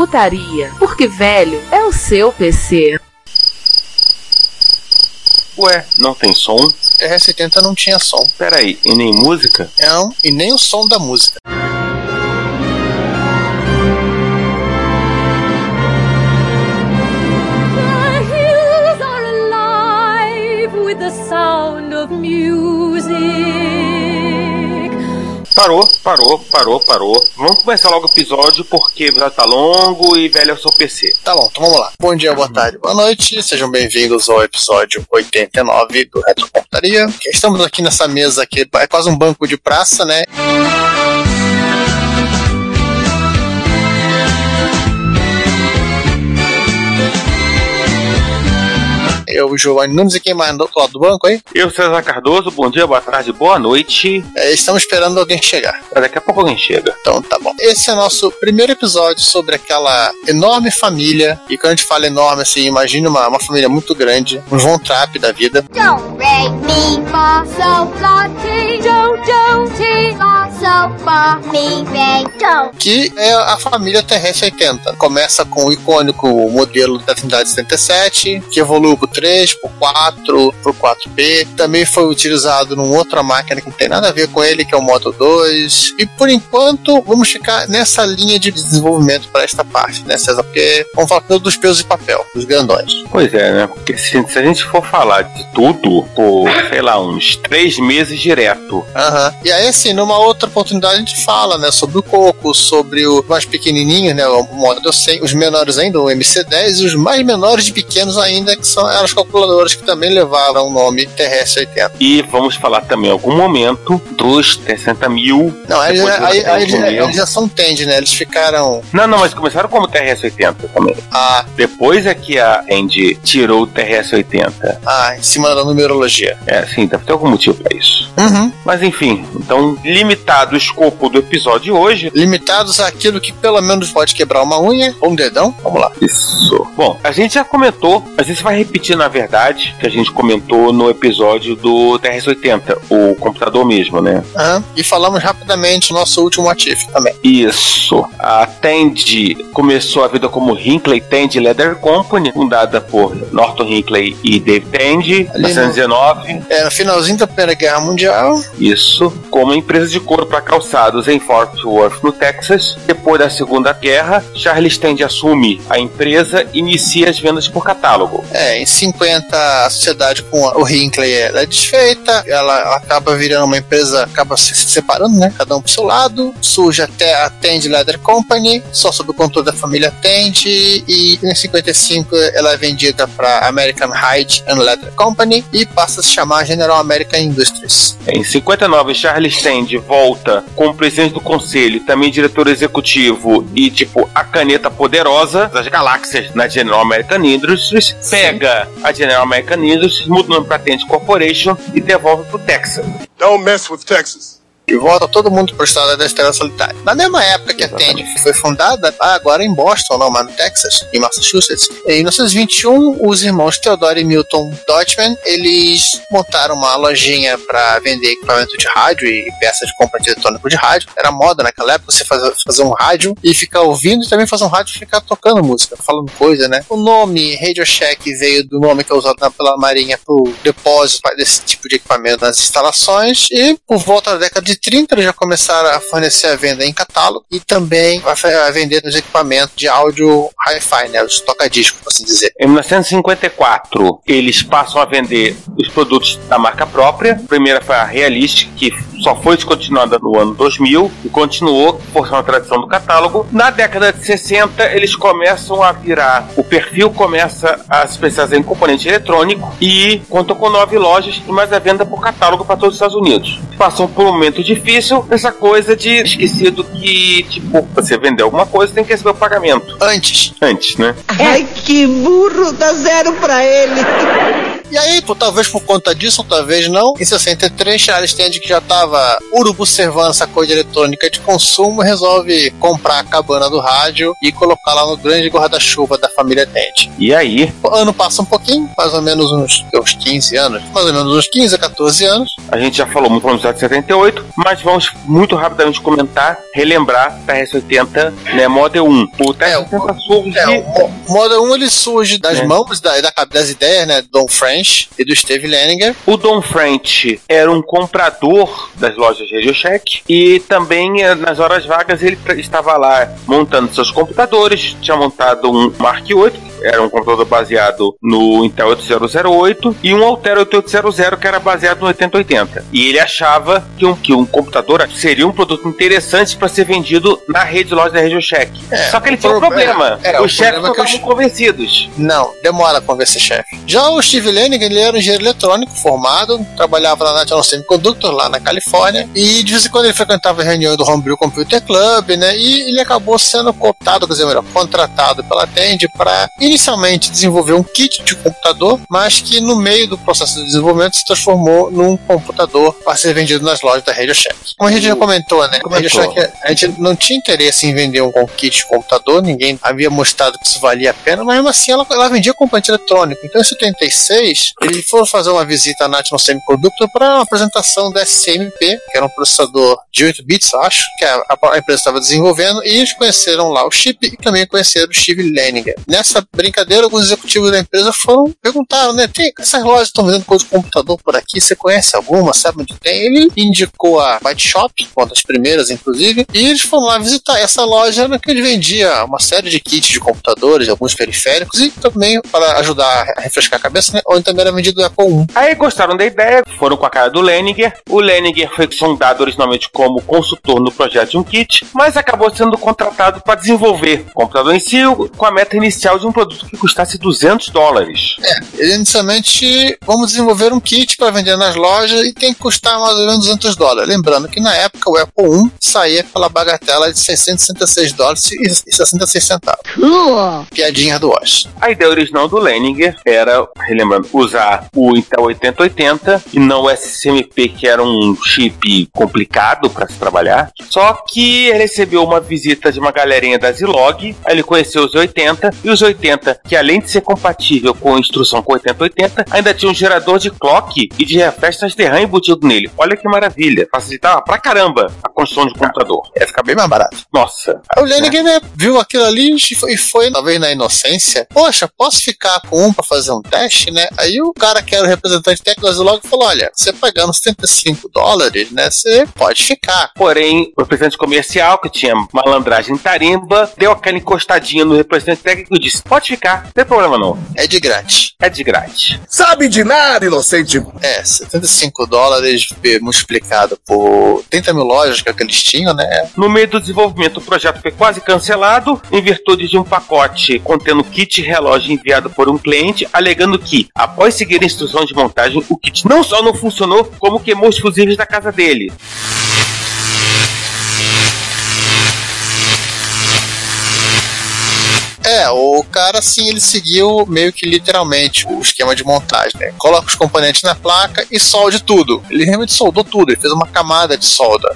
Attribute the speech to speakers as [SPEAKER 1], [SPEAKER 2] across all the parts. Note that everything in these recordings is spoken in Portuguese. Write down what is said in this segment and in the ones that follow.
[SPEAKER 1] Retrocomputaria, porque velho é o seu PC.
[SPEAKER 2] Ué, não tem som?
[SPEAKER 3] TR-70 não tinha som.
[SPEAKER 2] Peraí, e nem música?
[SPEAKER 3] Não, e nem o som da música.
[SPEAKER 2] Parou, parou, parou, parou. Vamos começar logo o episódio porque já tá longo e velho é o seu PC.
[SPEAKER 3] Tá bom, então vamos lá. Bom dia, boa tarde, boa noite. Sejam bem-vindos ao episódio 89 do Retrocomputaria. Estamos aqui nessa mesa aqui, é quase um banco de praça, né? Eu, Giovanni Nunes e quem mais do outro lado do banco aí?
[SPEAKER 2] Eu, César Cardoso, bom dia, boa tarde, boa noite.
[SPEAKER 3] É, estamos esperando alguém chegar.
[SPEAKER 2] Daqui a pouco alguém chega.
[SPEAKER 3] Então tá bom. Esse é nosso primeiro episódio sobre aquela enorme família. E quando a gente fala enorme, assim, imagine uma, uma família muito grande, um Von Trapp da vida.
[SPEAKER 4] Don't break me for so floaty. Don't, don't, for so far. Me, they don't.
[SPEAKER 3] que é a família Terrestre 80. Começa com o icônico modelo da Trindade 77, que evoluiu pro 3, pro 4, pro 4P. Também foi utilizado numa outra máquina que não tem nada a ver com ele, que é o Moto 2. E por enquanto, vamos ficar nessa linha de desenvolvimento para esta parte, né, César? Porque vamos falar todos dos pesos de papel, dos grandões.
[SPEAKER 2] Pois é, né? Porque se, se a gente for falar de tudo por, sei lá, uns três meses direto.
[SPEAKER 3] Aham. E aí, assim, numa outra oportunidade a gente fala, né, sobre o Coco, sobre o mais pequenininho, né, o Model 100, os menores ainda, o MC10, e os mais menores de pequenos ainda, que são eram as calculadoras que também levaram o nome Terrestre 80.
[SPEAKER 2] E vamos falar também em algum momento dos 60 mil.
[SPEAKER 3] Não, aí, aí,
[SPEAKER 2] do
[SPEAKER 3] aí, eles,
[SPEAKER 2] 60 mil.
[SPEAKER 3] eles já são Tend, né, eles ficaram...
[SPEAKER 2] Não, não, mas começaram como TRS-80 também.
[SPEAKER 3] Ah,
[SPEAKER 2] Depois é que a Andy tirou o TRS-80.
[SPEAKER 3] ah, em cima da numerologia.
[SPEAKER 2] É, sim, deve ter algum motivo pra isso.
[SPEAKER 3] Uhum.
[SPEAKER 2] Mas enfim, então, limitado o escopo do episódio de hoje.
[SPEAKER 3] Limitados àquilo que pelo menos pode quebrar uma unha ou um dedão. Vamos lá.
[SPEAKER 2] Isso. Bom, a gente já comentou, a gente vai repetir na verdade, que a gente comentou no episódio do TRS-80, o computador mesmo, né?
[SPEAKER 3] Aham. E falamos rapidamente nosso último ativo também.
[SPEAKER 2] Isso. A Tandy começou a vida como Hinckley Tandy Leather Company, fundada por Norton Hinckley e Dave Tandy, em
[SPEAKER 3] Ali no-
[SPEAKER 2] 1919.
[SPEAKER 3] É, no finalzinho da Primeira Guerra Mundial,
[SPEAKER 2] Isso, como empresa de couro para calçados em Fort Worth, no Texas. Depois da Segunda Guerra, Charles Tandy assume a empresa e inicia as vendas por catálogo.
[SPEAKER 3] É, em 50 a sociedade com o Hinckley ela é desfeita, ela acaba virando uma empresa, acaba se separando, né? Cada um pro seu lado. Surge até a Tend Leather Company, só sob o controle da família Tend, e em 55 ela é vendida para American Hide and Leather Company e passa a se chamar General American Industries.
[SPEAKER 2] Em 59, Charles Tandy volta como presidente do conselho, também diretor executivo e, tipo, a caneta poderosa das galáxias na General American Industries, pega a General American Industries, muda o nome para Tandy Corporation e devolve pro Texas.
[SPEAKER 5] Don't mess with Texas.
[SPEAKER 3] E volta todo mundo pro estado da Estrela Solitária. Na mesma época que a Tandy foi fundada, ah, agora em Boston, não, mas no Texas, em Massachusetts, em 1921, os irmãos Theodore e Milton Dodgeman, eles montaram uma lojinha para vender equipamento de rádio e peças de compra de eletrônico de rádio. Era moda naquela época você fazer, fazer um rádio e ficar ouvindo e também fazer um rádio e ficar tocando música, falando coisa, né? O nome Radio Shack veio do nome que é usado na- pela Marinha pro depósito desse tipo de equipamento nas instalações e por volta da década de 30 eles já começaram a fornecer a venda em catálogo e também a vender os equipamentos de áudio hi-fi, né? Os toca-discos, por assim dizer.
[SPEAKER 2] Em 1954, eles passam a vender os produtos da marca própria. A primeira foi a Realist, que só foi descontinuada no ano 2000 e continuou forçando a tradição do catálogo. Na década de 60, eles começam a virar, o perfil começa a se especializar em componente eletrônico e contam com nove lojas e mais a venda por catálogo para todos os Estados Unidos. Passam por um momento difícil, essa coisa de esquecido que, tipo, você vender alguma coisa tem que receber o pagamento.
[SPEAKER 3] Antes.
[SPEAKER 2] Antes, né?
[SPEAKER 6] Ai, que burro, dá zero pra ele.
[SPEAKER 3] E aí, por, talvez por conta disso, talvez não, em 63, Charles Tende, que já estava urubu servando essa coisa eletrônica de consumo, resolve comprar a cabana do rádio e colocar lá no grande guarda-chuva da família Tende.
[SPEAKER 2] E aí,
[SPEAKER 3] O ano passa um pouquinho, mais ou menos uns, uns 15 anos, mais ou menos uns 15 a 14 anos.
[SPEAKER 2] a gente já falou muito no episódio 78, mas vamos muito rapidamente comentar, relembrar TRS-80, né, Model 1. O TRS-80 surge...
[SPEAKER 3] É, o Mo- o Model 1 ele surge das
[SPEAKER 2] É.
[SPEAKER 3] mãos da, da, das ideias, né, do Don French e do Steve Leninger.
[SPEAKER 2] O Don French era um comprador das lojas Radio Shack e também eh, nas horas vagas ele estava lá montando seus computadores, tinha montado um Mark 8 era um computador baseado no Intel 8008 e um Altera 8800 que era baseado no 8080. E ele achava que um, que um computador seria um produto interessante para ser vendido na rede de loja da Radio Shack.
[SPEAKER 3] É,
[SPEAKER 2] Só que ele tinha um
[SPEAKER 3] problema- é, o
[SPEAKER 2] os chefes não
[SPEAKER 3] é os-
[SPEAKER 2] estavam convencidos.
[SPEAKER 3] Não, demora a convencer chefe. Já o Steve Leninger, ele era um engenheiro eletrônico formado, trabalhava na National Semiconductor, lá na Califórnia, e de vez em quando ele frequentava reunião do Homebrew Computer Club, né, e ele acabou sendo cooptado, quer dizer, melhor, contratado pela Tende para inicialmente desenvolver um kit de computador, mas que no meio do processo de desenvolvimento se transformou num computador para ser vendido nas lojas da Radio Shack. Como a gente já comentou, né, a Radio
[SPEAKER 2] Comentou.
[SPEAKER 3] Shack a gente não tinha interesse em vender um kit de computador, ninguém havia mostrado que isso valia a pena, mas mesmo assim ela, ela vendia componente eletrônico. Então em 76, ele foi fazer uma visita à National Semiconductor para uma apresentação da SCMP, que era um processador de 8 bits, acho, que a, a- a empresa estava desenvolvendo, e eles conheceram lá o chip e também conheceram o Steve Leninger. Nessa brincadeira, alguns executivos da empresa foram perguntaram, né, tem essas lojas estão vendendo coisa de computador por aqui, você conhece alguma, sabe onde tem? Ele indicou a Byte Shop, uma das primeiras, inclusive, e eles foram lá visitar. Essa loja era que ele vendia uma série de kits de computadores, alguns periféricos, e também para ajudar a refrescar a cabeça, né, onde também era vendido o Apple I.
[SPEAKER 2] Aí gostaram da ideia, foram com a cara do Leninger. O Leninger foi sondado originalmente como consultor no projeto de um kit, mas acabou sendo contratado para desenvolver o computador em si, com a meta inicial de um produto que custasse 200 dólares.
[SPEAKER 3] Ele inicialmente, vamos desenvolver um kit para vender nas lojas e tem que custar mais ou menos 200 dólares. Lembrando que na época o Apple I saía pela bagatela de 666 dólares e 66 centavos.
[SPEAKER 4] Cool.
[SPEAKER 3] Piadinha do Osh.
[SPEAKER 2] A ideia original do Leninger era, relembrando, usar o Intel 8080 e não o SCMP, que era um chip complicado para se trabalhar. Só que ele recebeu uma visita de uma galerinha da Zilog, aí ele conheceu os 80 e os 80, que além de ser compatível com a instrução com 8080, ainda tinha um gerador de clock e de refrestas de RAM embutido nele. Olha que maravilha, facilitava pra caramba a construção de computador.
[SPEAKER 3] Ia ficar bem mais barato.
[SPEAKER 2] Nossa,
[SPEAKER 3] Aí o Leninger né, viu aquilo ali e foi, foi, talvez na inocência, poxa, posso ficar com um para fazer um teste, né? Aí o cara que era o representante técnico da Zilog falou: olha, você pagando 75 dólares, né? Você pode ficar.
[SPEAKER 2] Porém, o representante comercial, que tinha malandragem tarimba, deu aquela encostadinha no representante técnico e disse: Pode ficar, não tem problema não.
[SPEAKER 3] É de grátis.
[SPEAKER 2] É de grátis.
[SPEAKER 5] Sabe de nada, inocente.
[SPEAKER 3] É, 75 dólares eh, multiplicado por 30 mil lojas que, é eles tinham, né?
[SPEAKER 2] No meio do desenvolvimento, o projeto foi quase cancelado em virtude de um pacote contendo kit relógio enviado por um cliente, alegando que, após seguir a instrução de montagem, o kit não só não funcionou, como queimou os fusíveis da casa dele.
[SPEAKER 3] O cara, assim, ele seguiu meio que literalmente o esquema de montagem, né? Coloca os componentes na placa e solde tudo. Ele realmente soldou tudo, ele fez uma camada de solda.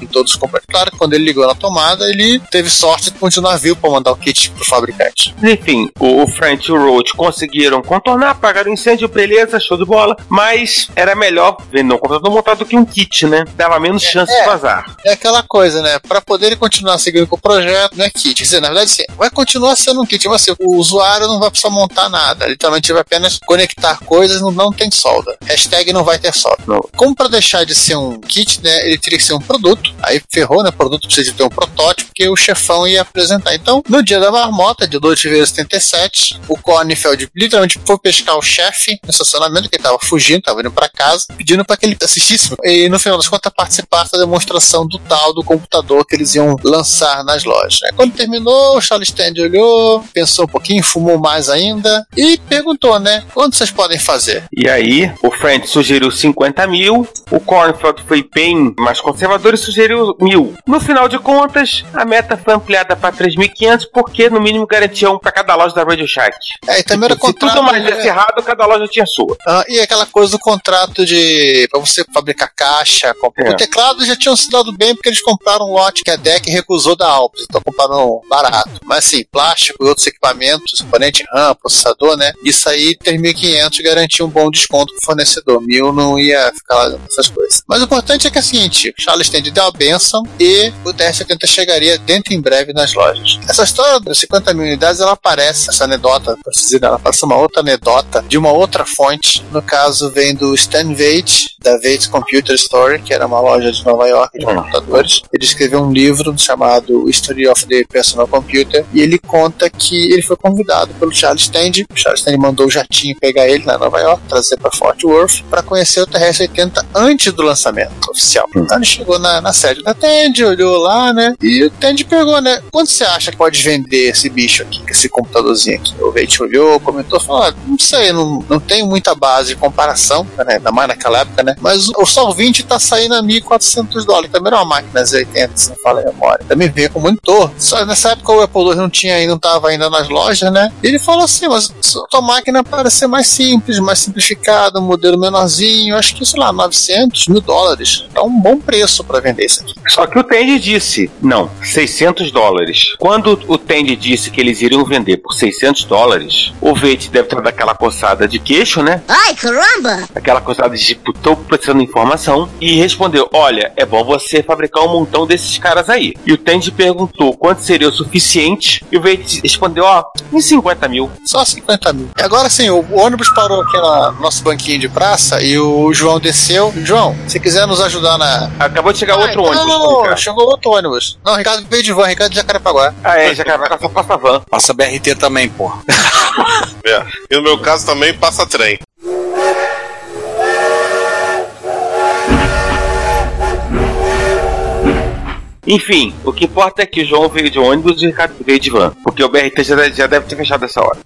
[SPEAKER 3] Em todos os componentes. Claro que quando ele ligou na tomada, ele teve sorte de continuar vivo para mandar o kit pro fabricante.
[SPEAKER 2] Enfim, o French e o Roach conseguiram contornar, apagaram o incêndio, beleza, show de bola. Mas era melhor vender um computador montado do que um kit, né? Dava menos chance de vazar.
[SPEAKER 3] É aquela coisa, né? Para poder continuar seguindo com o projeto, não é kit. Quer dizer, na verdade, sim, vai continuar sendo um kit, mas assim, o usuário não vai precisar montar nada. Literalmente vai apenas conectar coisas, não, não tem solda. Hashtag não vai ter solda.
[SPEAKER 2] Não.
[SPEAKER 3] Como para deixar de ser um kit, né? Ele teria que ser um produto. Aí ferrou, né? O produto precisa ter um protótipo que o chefão ia apresentar. Então, no dia da marmota, de 2 de fevereiro de 77, o Kornfeld literalmente foi pescar o chefe no estacionamento, que ele tava fugindo, tava indo para casa, pedindo para que ele assistisse. E no final das contas, participasse da demonstração do tal do computador que eles iam lançar nas lojas. Aí, quando terminou, o Charles Olhou, pensou um pouquinho, fumou mais ainda e perguntou, né? Quanto vocês podem fazer?
[SPEAKER 2] E aí, o Friend sugeriu 50 mil, o Cornfield foi bem mais conservador e sugeriu mil. No final de contas, a meta foi ampliada para 3.500 porque no mínimo garantia um para cada loja da Radio Shack.
[SPEAKER 3] É, e também era
[SPEAKER 2] Se
[SPEAKER 3] contrato.
[SPEAKER 2] tudo mais
[SPEAKER 3] né?
[SPEAKER 2] desse errado, cada loja tinha sua.
[SPEAKER 3] Ah, e aquela coisa do contrato de. pra você fabricar caixa. comp-
[SPEAKER 2] É.
[SPEAKER 3] O teclado já tinham se dado bem porque eles compraram um lote que a DEC recusou da Alpes, então compraram barato. Mas assim, plástico e outros equipamentos, componente RAM, processador, né? Isso aí, 3.500 garantia um bom desconto pro fornecedor. Mil não ia ficar lá com essas coisas. Mas o importante é que é o seguinte: o Charles Stand deu a benção e o TR-70 chegaria dentro em breve nas lojas. Essa história dos 50 mil unidades, ela aparece, essa anedota, verem, ela parece uma outra anedota de uma outra fonte. No caso, vem do Stan Veit, da Veit Computer Store, que era uma loja de Nova York de computadores. Ele escreveu um livro chamado History of the Personal Computer e ele conta que ele foi convidado pelo Charles Stand. O Charles Stand mandou o jatinho pegar ele na Nova York, trazer para Fort Worth, para conhecer o TRS-80 antes do lançamento oficial. Então ele chegou na, na sede da Tandy, olhou lá, né? E o Tandy pegou, né? Quanto você acha que pode vender esse bicho aqui, esse computadorzinho aqui? O Veit olhou, comentou, falou: ah, não sei, não, não tenho muita base de comparação, né? Ainda mais naquela época, né? Mas o Sol 20 tá saindo a 1.400 dólares. Também era uma máquina Z80, se não fala a memória. Também veio com monitor. Só nessa época o Apple II não tinha ainda, não tava ainda nas lojas, né? E ele falou assim: mas sua máquina parece ser mais simples, mais simplificada, um modelo menorzinho. Acho que, sei lá, 900 mil dólares. Tá um bom preço para vender isso aqui.
[SPEAKER 2] Só que o Tandy disse, não, 600 dólares. Quando o Tandy disse que eles iriam vender por 600 dólares, o Veit deve ter dado aquela coçada de queixo, né?
[SPEAKER 4] Ai, caramba!
[SPEAKER 2] Aquela coçada de tipo, tô precisando de informação. E respondeu, olha, é bom você fabricar um montão desses caras aí. E o Tandy perguntou quanto seria o suficiente. E o Veit respondeu, ó, em 50 mil.
[SPEAKER 3] Só 50 mil. E agora sim, o, ônibus parou aqui no nosso banquinho de praça e o João desceu. João, se quiser nos ajudar na.
[SPEAKER 2] Acabou de chegar
[SPEAKER 3] Ah,
[SPEAKER 2] outro
[SPEAKER 3] então,
[SPEAKER 2] ônibus.
[SPEAKER 3] Não, não, chegou outro ônibus. Não, Ricardo veio de van, Ricardo de Jacarepaguá.
[SPEAKER 2] Ah, é, só passa van.
[SPEAKER 7] Passa BRT também, porra.
[SPEAKER 8] É. E no meu caso também passa trem.
[SPEAKER 2] Enfim, o que importa é que o João veio de ônibus e o Ricardo veio de van. Porque o BRT já, já deve ter fechado essa hora.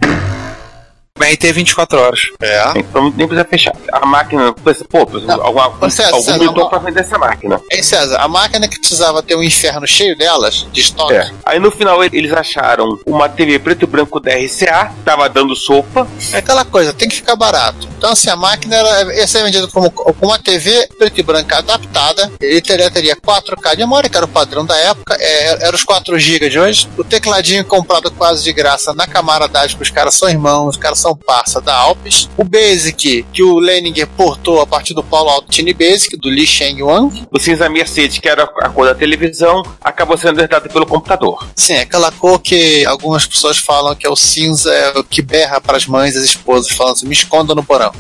[SPEAKER 7] BRT 24 horas.
[SPEAKER 8] É.
[SPEAKER 2] Então nem precisa fechar. A máquina, pô, alguma,
[SPEAKER 3] Ô, César,
[SPEAKER 2] algum
[SPEAKER 3] César,
[SPEAKER 2] monitor
[SPEAKER 3] uma-
[SPEAKER 2] pra vender essa máquina.
[SPEAKER 3] Ei, César, a máquina que precisava ter um inferno cheio delas, de estoque.
[SPEAKER 2] É. Aí no final eles acharam uma TV preto e branco da RCA, tava dando sopa.
[SPEAKER 3] É aquela coisa, tem que ficar barato. Então, assim, a máquina era, ia ser vendida como, com uma TV preto e branca adaptada. Ele teria, teria 4K de memória, que era o padrão da época. É, era os 4 GB de hoje. O tecladinho comprado quase de graça na camaradagem, porque os caras são irmãos, os caras são parça da Alpes. O Basic, que o Leninger portou a partir do Paulo Altini Basic, do Li Sheng Wang.
[SPEAKER 2] O cinza Mercedes, que era a cor da televisão, acabou sendo herdado pelo computador.
[SPEAKER 3] Sim, é aquela cor que algumas pessoas falam que é o cinza, é o que berra para as mães e as esposas, falando assim, me esconda no porão.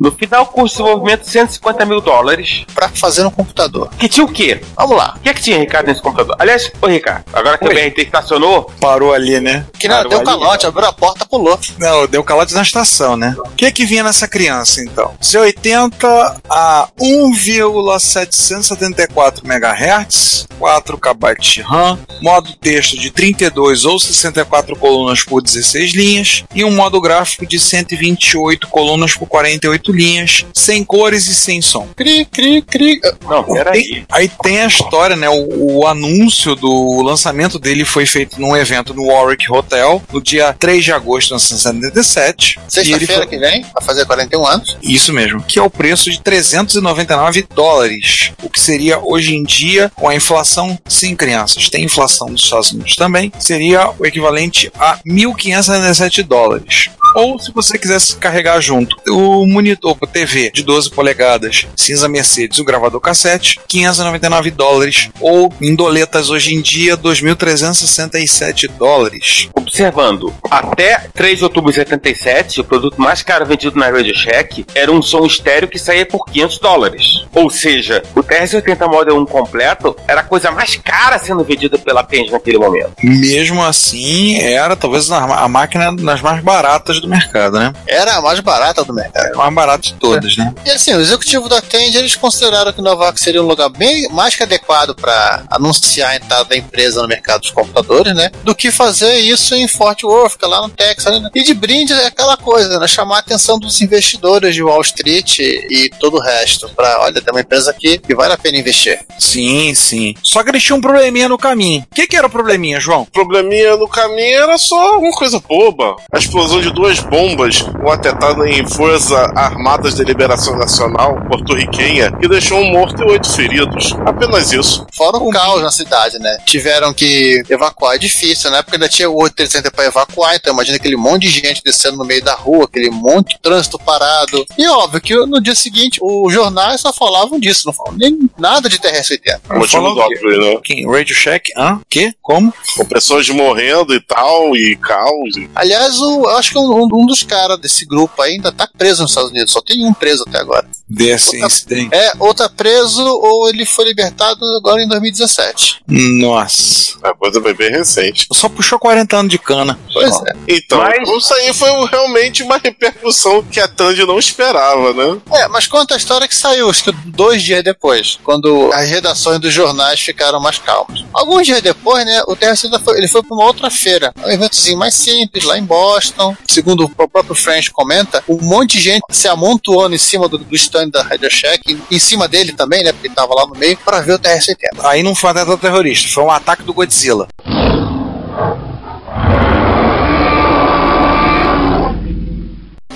[SPEAKER 2] No final, custo de desenvolvimento 150 mil dólares.
[SPEAKER 3] Pra fazer um computador.
[SPEAKER 2] Que tinha o quê?
[SPEAKER 3] Vamos lá.
[SPEAKER 2] O que é que tinha, Ricardo, nesse computador? Aliás, ô Ricardo, agora que
[SPEAKER 7] Oi.
[SPEAKER 2] o BRT estacionou,
[SPEAKER 7] Parou ali, né?
[SPEAKER 3] Que não,
[SPEAKER 2] Parou
[SPEAKER 3] deu
[SPEAKER 2] ali,
[SPEAKER 3] calote, abriu a porta, pulou.
[SPEAKER 7] Não, deu calote na estação, né? O que que vinha nessa criança, então? C80 a 1,774 MHz, 4 KB de RAM, modo texto de 32 ou 64 colunas por 16 linhas e um modo gráfico de 128 colunas por 48 linhas, sem cores e sem som.
[SPEAKER 3] Cri, cri, cri.
[SPEAKER 2] não, peraí.
[SPEAKER 7] Tem- aí tem a história, né? O, o anúncio do lançamento dele foi feito num evento no Warwick Hotel, no dia 3 de agosto de 1977. e ele
[SPEAKER 3] Sexta-feira
[SPEAKER 7] foi-
[SPEAKER 3] que vem, vai fazer 41 anos.
[SPEAKER 7] Isso mesmo, que é o preço de 399 dólares, o que seria hoje em dia, com a inflação, sim, crianças, tem inflação nos Estados Unidos também, seria o equivalente a 1.597 dólares. Ou se você quisesse carregar junto o monitor para TV de 12 polegadas, cinza Mercedes, o gravador cassete, 599 dólares. Ou em doletas hoje em dia, 2.367 dólares.
[SPEAKER 2] Observando, até 3 de outubro de 77, o produto mais caro vendido na Radio Shack era um som estéreo que saía por 500 dólares. Ou seja, o TRS-80 Model 1 completo era a coisa mais cara sendo vendida pela Penge naquele momento.
[SPEAKER 7] Mesmo assim, era talvez a a máquina das mais baratas do mercado, né?
[SPEAKER 3] Era a mais barata do mercado.
[SPEAKER 7] Era a mais barata de todas, né?
[SPEAKER 3] E assim, o executivo da Tend, eles consideraram que Nova York seria um lugar bem mais que adequado para anunciar a entrada da empresa no mercado dos computadores, né? Do que fazer isso em Fort Worth, que é lá no Texas. Né? E de brinde é aquela coisa, né? Chamar a atenção dos investidores de Wall Street e todo o resto. Para, olha, tem uma empresa aqui que vale a pena investir.
[SPEAKER 7] Sim, sim. Só que eles tinham um probleminha no caminho. O que, que era o probleminha, João?
[SPEAKER 8] O probleminha no caminho era só uma coisa boba. A explosão de duas bombas, uma atentada em Força Armadas de Liberação Nacional porto-riquenha, que deixou um morto e oito feridos. Apenas isso.
[SPEAKER 3] Fora o caos na cidade, né? Tiveram que evacuar. É difícil, né? Porque ainda tinha o 830 para evacuar, então imagina aquele monte de gente descendo no meio da rua, aquele monte de trânsito parado. E óbvio que no dia seguinte, os jornais só falavam disso, não falavam nem nada de TRS-80.
[SPEAKER 8] Motivo
[SPEAKER 7] o
[SPEAKER 8] óbvio, né?
[SPEAKER 7] Quem? Radio Shack? Hã? Que? Como?
[SPEAKER 8] Com pessoas morrendo e tal, e caos. E...
[SPEAKER 3] Aliás, o, eu acho que um, um dos caras desse grupo ainda tá preso nos Estados Unidos, só tem um preso até agora.
[SPEAKER 7] Desse
[SPEAKER 3] Outra-
[SPEAKER 7] incidente.
[SPEAKER 3] É, ou tá preso ou ele foi libertado agora em 2017.
[SPEAKER 7] Nossa.
[SPEAKER 8] A coisa foi bem recente.
[SPEAKER 7] Só puxou 40 anos de cana.
[SPEAKER 3] Pois
[SPEAKER 7] Só.
[SPEAKER 3] é.
[SPEAKER 8] Então,
[SPEAKER 2] Mas-
[SPEAKER 8] isso aí foi realmente uma repercussão que a Tandy não esperava, né?
[SPEAKER 3] É, mas conta a história que saiu, acho que dois dias depois, quando as redações dos jornais ficaram mais calmas. Alguns dias depois, né, o TRC foi, ele foi para uma outra feira, um eventozinho mais simples, lá em Boston. Segundo o próprio French comenta, um monte de gente se amontoando em cima do, do stand da Radio Shack, em cima dele também, né, porque ele tava lá no meio, para ver o TRC-80.
[SPEAKER 7] Aí não foi um atentado terrorista, foi um ataque do Godzilla.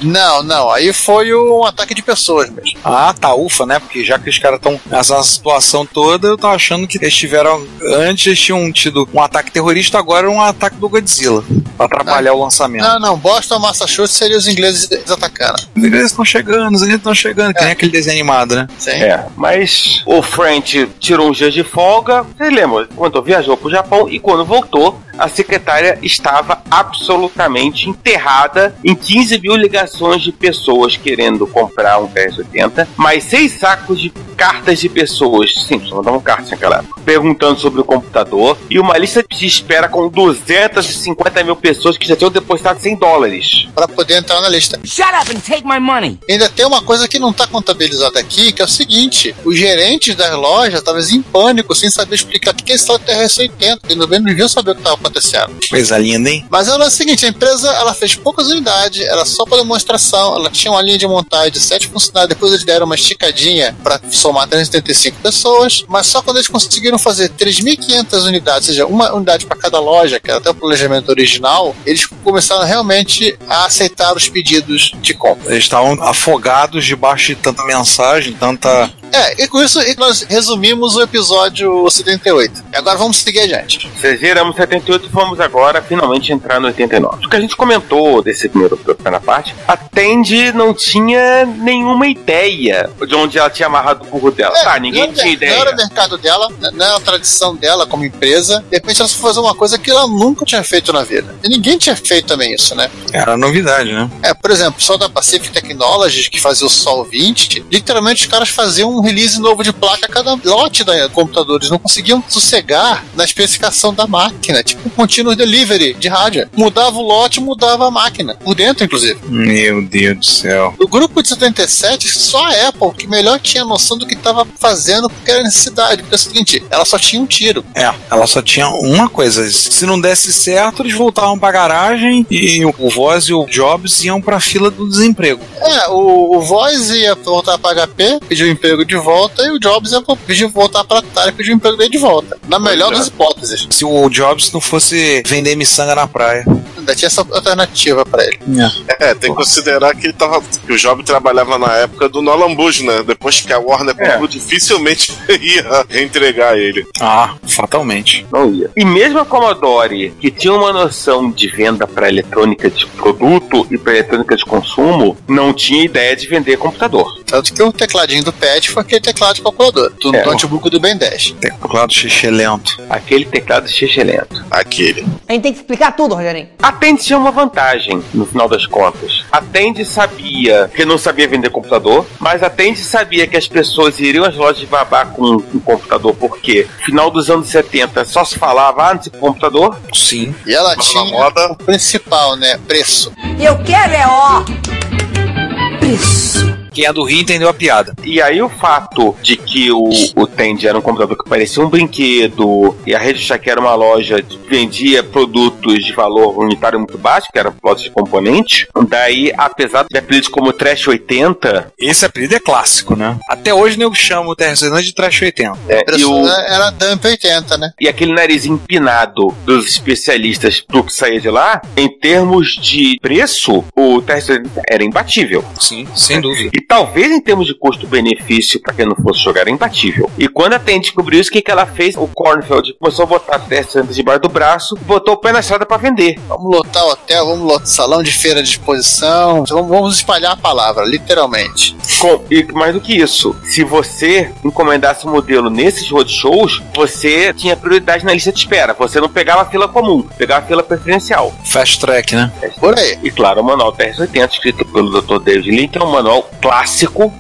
[SPEAKER 3] Não, não, aí foi um ataque de pessoas mesmo.
[SPEAKER 7] Ah, tá, ufa, né? Porque já que os caras estão nessa situação toda, eu tava achando que eles tiveram. Antes eles tinham tido um ataque terrorista, agora um ataque do Godzilla. Pra atrapalhar o lançamento.
[SPEAKER 3] Não, não, Boston, Massachusetts seria os ingleses atacando.
[SPEAKER 7] Os ingleses estão chegando, os ingleses estão chegando, que nem aquele desenho animado, né?
[SPEAKER 3] Sim.
[SPEAKER 2] É, mas o French tirou um dia de folga. Você lembra? Quando viajou pro Japão e quando voltou, a secretária estava absolutamente enterrada em 15 mil ligações de pessoas querendo comprar um PS80, mais seis sacos de cartas de pessoas, sim, só mandavam cartas naquela época, perguntando sobre o computador, e uma lista de espera com 250 mil pessoas que já tinham depositado 100 dólares.
[SPEAKER 3] Para poder entrar na lista.
[SPEAKER 9] Shut up and take my money.
[SPEAKER 3] Ainda tem uma coisa que não está contabilizada aqui, que é o seguinte: os gerentes das lojas estavam em pânico, sem saber explicar o que é esse tal TRS-80. Eles não deviam saber o que estava acontecendo.
[SPEAKER 7] Coisa linda, hein?
[SPEAKER 3] Mas era o seguinte: a empresa ela fez poucas unidades, era só para demonstração. Ela tinha uma linha de montagem de sete funcionários. Depois eles deram uma esticadinha para somar 375 pessoas. Mas só quando eles conseguiram fazer 3.500 unidades, ou seja, uma unidade para cada loja, que era até o planejamento original, eles começaram realmente a aceitar os pedidos de compra.
[SPEAKER 7] Eles estavam afogados debaixo de tanta mensagem, tanta.
[SPEAKER 3] É, e com isso nós resumimos o episódio 78. E agora vamos seguir adiante.
[SPEAKER 2] Vocês geramos 78 e vamos agora finalmente entrar no 89. O que a gente comentou desse primeiro primeira parte, a Tandy não tinha nenhuma ideia de onde ela tinha amarrado o burro dela. tá, ninguém
[SPEAKER 3] não,
[SPEAKER 2] tinha ideia.
[SPEAKER 3] Não era o mercado dela, né, não era a tradição dela como empresa. De repente ela foi fazer uma coisa que ela nunca tinha feito na vida. E ninguém tinha feito também isso, né?
[SPEAKER 7] Era novidade, né?
[SPEAKER 3] É, por exemplo, o pessoal da Pacific Technologies, que fazia o Sol 20, literalmente os caras faziam um release novo de placa a cada lote da computador. Eles não conseguiam sossegar na especificação da máquina, tipo um contínuo delivery de rádio. Mudava o lote, mudava a máquina. Por dentro, inclusive.
[SPEAKER 7] Meu Deus do céu.
[SPEAKER 3] No grupo de 77, só a Apple que melhor tinha noção do que estava fazendo porque era necessidade. Porque é o seguinte, ela só tinha um tiro.
[SPEAKER 7] É, ela só tinha uma coisa. Se não desse certo, eles voltavam pra garagem e o Voz e o Jobs iam pra fila do desemprego.
[SPEAKER 3] É, o, o Voz ia voltar para HP, pediu emprego de volta, e o Jobs ia pedir voltar para Atari, pediu emprego dele de volta. Na melhor
[SPEAKER 8] é.
[SPEAKER 3] das hipóteses.
[SPEAKER 7] Se o Jobs não fosse vender miçanga na praia.
[SPEAKER 3] Ainda tinha essa alternativa pra ele.
[SPEAKER 8] É, tem que considerar que ele tava. que o Job trabalhava na época do Nolan Bush, né? Depois que a Warner
[SPEAKER 2] É.
[SPEAKER 8] comprou, dificilmente ia reentregar ele.
[SPEAKER 7] Ah, fatalmente.
[SPEAKER 2] Não ia. E mesmo a Commodore, que tinha uma noção de venda para eletrônica de produto e para eletrônica de consumo, não tinha ideia de vender computador.
[SPEAKER 3] Tanto que o tecladinho do PET foi aquele teclado de calculador. Do
[SPEAKER 2] É.
[SPEAKER 3] notebook do Ben 10.
[SPEAKER 7] Teclado xixi lento.
[SPEAKER 2] Aquele teclado xixelento.
[SPEAKER 8] Aquele.
[SPEAKER 6] A gente tem que explicar tudo, Rogerinho.
[SPEAKER 2] A Tandy tinha uma vantagem, no final das contas. A Tandy sabia que não sabia vender computador, mas a Tandy sabia que as pessoas iriam às lojas de babá com um computador, porque no final dos anos 70 só se falava, ah, não sei computador.
[SPEAKER 7] Sim.
[SPEAKER 3] E ela
[SPEAKER 8] na
[SPEAKER 3] tinha
[SPEAKER 8] moda.
[SPEAKER 3] o principal, né? Preço.
[SPEAKER 6] Eu quero é ó. Preço.
[SPEAKER 7] Quem é do Rio entendeu a piada.
[SPEAKER 2] E aí o fato de que o, o Tandy era um computador que parecia um brinquedo e a Rede Shack era uma loja que vendia produtos de valor unitário muito baixo, que era loja de componentes, daí, apesar de apelidos como Trash 80,
[SPEAKER 7] Esse apelido é clássico, né? Até hoje eu chamo o TR-70 de Trash 80.
[SPEAKER 2] é, e, o,
[SPEAKER 3] era Dump 80, né?
[SPEAKER 2] e aquele nariz empinado dos especialistas do que saía de lá, em termos de preço, o TR-80 era imbatível.
[SPEAKER 7] Sim, sem dúvida.
[SPEAKER 2] E talvez em termos de custo-benefício, pra quem não fosse jogar, era imbatível. E quando a Tandy descobriu isso, o que, que ela fez? O Cornfield começou a botar as 10 centas debaixo do braço e botou o pé na estrada pra vender.
[SPEAKER 3] Vamos lotar o hotel, vamos lotar salão de feira de exposição. Vamos, vamos espalhar a palavra, literalmente.
[SPEAKER 2] Com, e mais do que isso, se você encomendasse o modelo nesses roadshows, você tinha prioridade na lista de espera. Você não pegava a fila comum, pegava a fila preferencial.
[SPEAKER 7] Fast track, né?
[SPEAKER 3] Por aí.
[SPEAKER 2] E claro, o manual TR-80, escrito pelo Dr. David Link, é um manual clássico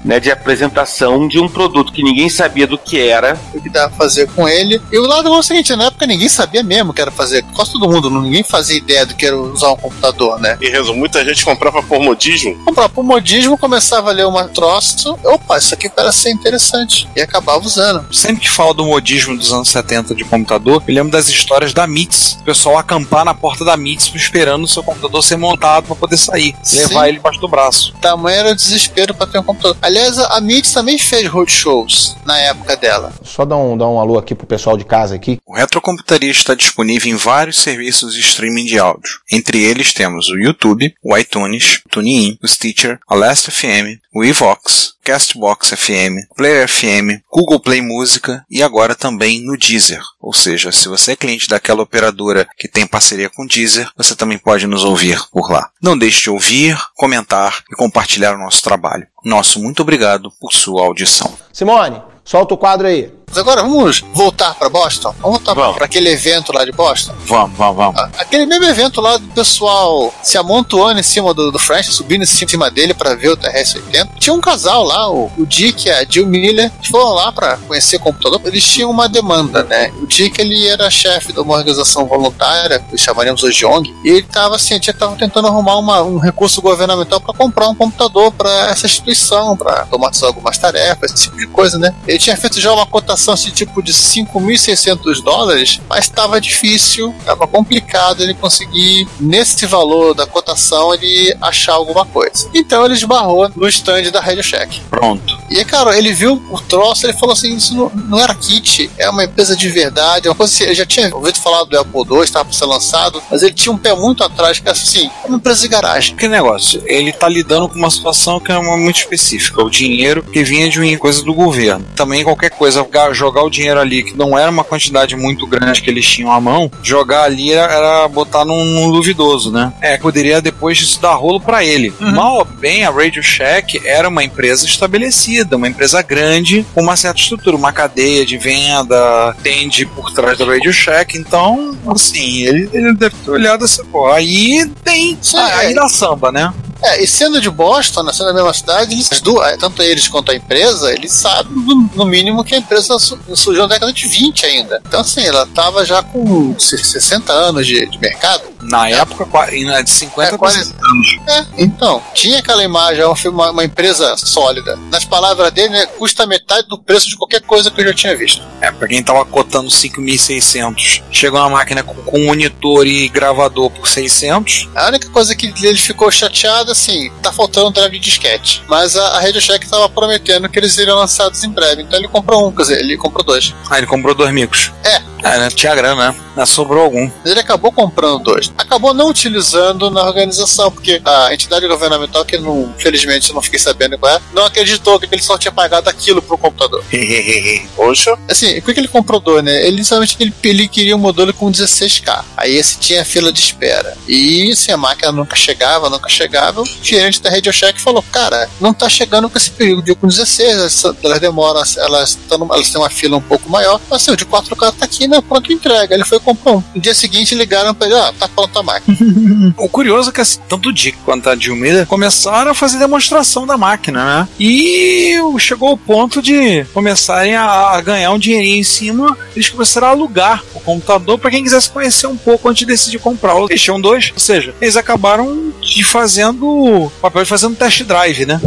[SPEAKER 2] né, de apresentação de um produto que ninguém sabia do que era.
[SPEAKER 3] O que dava pra fazer com ele. E o lado bom é o seguinte: na época ninguém sabia mesmo o que era fazer. Quase todo mundo, ninguém fazia ideia do que era usar um computador, né?
[SPEAKER 8] Em resumo, muita gente comprava por modismo.
[SPEAKER 3] Comprava pro modismo, começava a ler uma troço. Opa, isso aqui parece ser interessante. E acabava usando.
[SPEAKER 7] Sempre que fala do modismo dos anos 70 de computador, eu lembro das histórias da MITS. O pessoal acampar na porta da MITS esperando o seu computador ser montado para poder sair.
[SPEAKER 3] Sim.
[SPEAKER 7] Levar ele embaixo do braço.
[SPEAKER 3] Tamanho era o desespero pra ter um computador. Aliás, a MITS também fez roadshows na época dela.
[SPEAKER 10] Só dar um, dar um alô aqui pro pessoal de casa aqui.
[SPEAKER 7] O Retrocomputaria está disponível em vários serviços de streaming de áudio. Entre eles temos o YouTube, o iTunes, o TuneIn, o Stitcher, a Last FM, o Evox, Castbox FM, Player FM, Google Play Música e agora também no Deezer. Ou seja, se você é cliente daquela operadora que tem parceria com o Deezer, você também pode nos ouvir por lá. Não deixe de ouvir, comentar e compartilhar o nosso trabalho. Nosso muito obrigado por sua audição.
[SPEAKER 10] Simone, solta o quadro aí.
[SPEAKER 3] Mas agora vamos voltar pra Boston? Vamos voltar pra aquele evento lá de Boston?
[SPEAKER 7] Vamos, vamos, vamos.
[SPEAKER 3] Aquele mesmo evento lá do pessoal se amontoando em cima do, do French, subindo em cima dele pra ver o TRS-80. Tinha um casal lá, o, o Dick e a Jill Miller, que foram lá pra conhecer o computador. Eles tinham uma demanda, né? O Dick, ele era chefe de uma organização voluntária, que chamaríamos hoje de ONG, e ele tava assim, tentando arrumar uma- um recurso governamental pra comprar um computador pra essa instituição, pra automatizar algumas tarefas, esse tipo de coisa, né? Ele tinha feito já uma cotação assim, tipo de 5.600 dólares, mas estava difícil, estava complicado ele conseguir, nesse valor da cotação, ele achar alguma coisa. Então ele esbarrou no stand da Radio Shack.
[SPEAKER 7] Pronto.
[SPEAKER 3] E cara, ele viu o troço, ele falou assim: Isso não, não era kit, é uma empresa de verdade. é Uma coisa assim, ele já tinha ouvido falar do Apple II, estava para ser lançado, mas ele tinha um pé muito atrás, que era assim: é uma empresa de garagem.
[SPEAKER 7] Que negócio? Ele tá lidando com uma situação que é uma muito específica. O dinheiro que vinha de uma coisa do governo. Também qualquer coisa, ga- jogar o dinheiro ali, que não era uma quantidade muito grande que eles tinham à mão, jogar ali era, era botar num, num duvidoso, né? É, poderia depois disso dar rolo pra ele. Mal ou bem, a Radio Shack era uma empresa estabelecida, uma empresa grande, com uma certa estrutura, uma cadeia de venda, tende por trás da Radio Shack. Então, assim, ele, ele deve ter olhado essa porra. Aí tem.
[SPEAKER 3] Sim,
[SPEAKER 7] aí
[SPEAKER 3] é.
[SPEAKER 7] dá samba, né?
[SPEAKER 3] É, e sendo de Boston, sendo da mesma cidade, eles, duas, tanto eles quanto a empresa, eles sabem, no, no mínimo, que a empresa su- surgiu na década de 20 ainda. Então, assim, ela tava já com se- 60 anos de, de mercado.
[SPEAKER 7] Na época, na de 50
[SPEAKER 3] É,
[SPEAKER 7] pra
[SPEAKER 3] 40.
[SPEAKER 7] 60 anos.
[SPEAKER 3] É, então, tinha aquela imagem, é um filme- uma, uma empresa sólida. Nas palavras dele, né, custa metade do preço de qualquer coisa que eu já tinha visto.
[SPEAKER 7] É, pra quem tava cotando 5.600, chegou uma máquina com, com monitor e gravador por 600.
[SPEAKER 3] A única coisa que ele ficou chateado, assim, tá faltando um drive de disquete. Mas a, a Radio Shack tava prometendo que eles seriam lançados em breve. Então ele comprou um, quer dizer, ele comprou dois.
[SPEAKER 7] Ah, ele comprou dois micos.
[SPEAKER 3] É,
[SPEAKER 7] É, né? Tinha grana, né? Sobrou algum.
[SPEAKER 3] Ele acabou comprando dois. Acabou não utilizando na organização, porque a entidade governamental, que não, felizmente eu não fiquei sabendo qual é, não acreditou que ele só tinha pagado aquilo pro computador.
[SPEAKER 8] Poxa.
[SPEAKER 3] Assim, por que ele comprou dois, né? Ele somente ele, ele queria um modelo com 16K. Aí esse tinha fila de espera. E se a máquina nunca chegava, nunca chegava, o gerente da Radio Shack falou: Cara, não tá chegando com esse período de com 16, elas, demoram, elas, tão elas têm uma fila um pouco maior. Mas assim, o de 4K tá aqui, né? Pronto, entrega. Ele foi comprar um. No dia seguinte ligaram pra ele: Ah, tá pronta a máquina.
[SPEAKER 7] O curioso é que assim, tanto o Dick quanto a Dilmeida começaram a fazer demonstração da máquina, né? E chegou ao ponto de começarem a, ganhar um dinheirinho em cima. Eles começaram a alugar o computador para quem quisesse conhecer um pouco antes de decidir comprar o PlayStation 2. Ou seja, eles acabaram de fazendo o papel de fazendo test drive, né?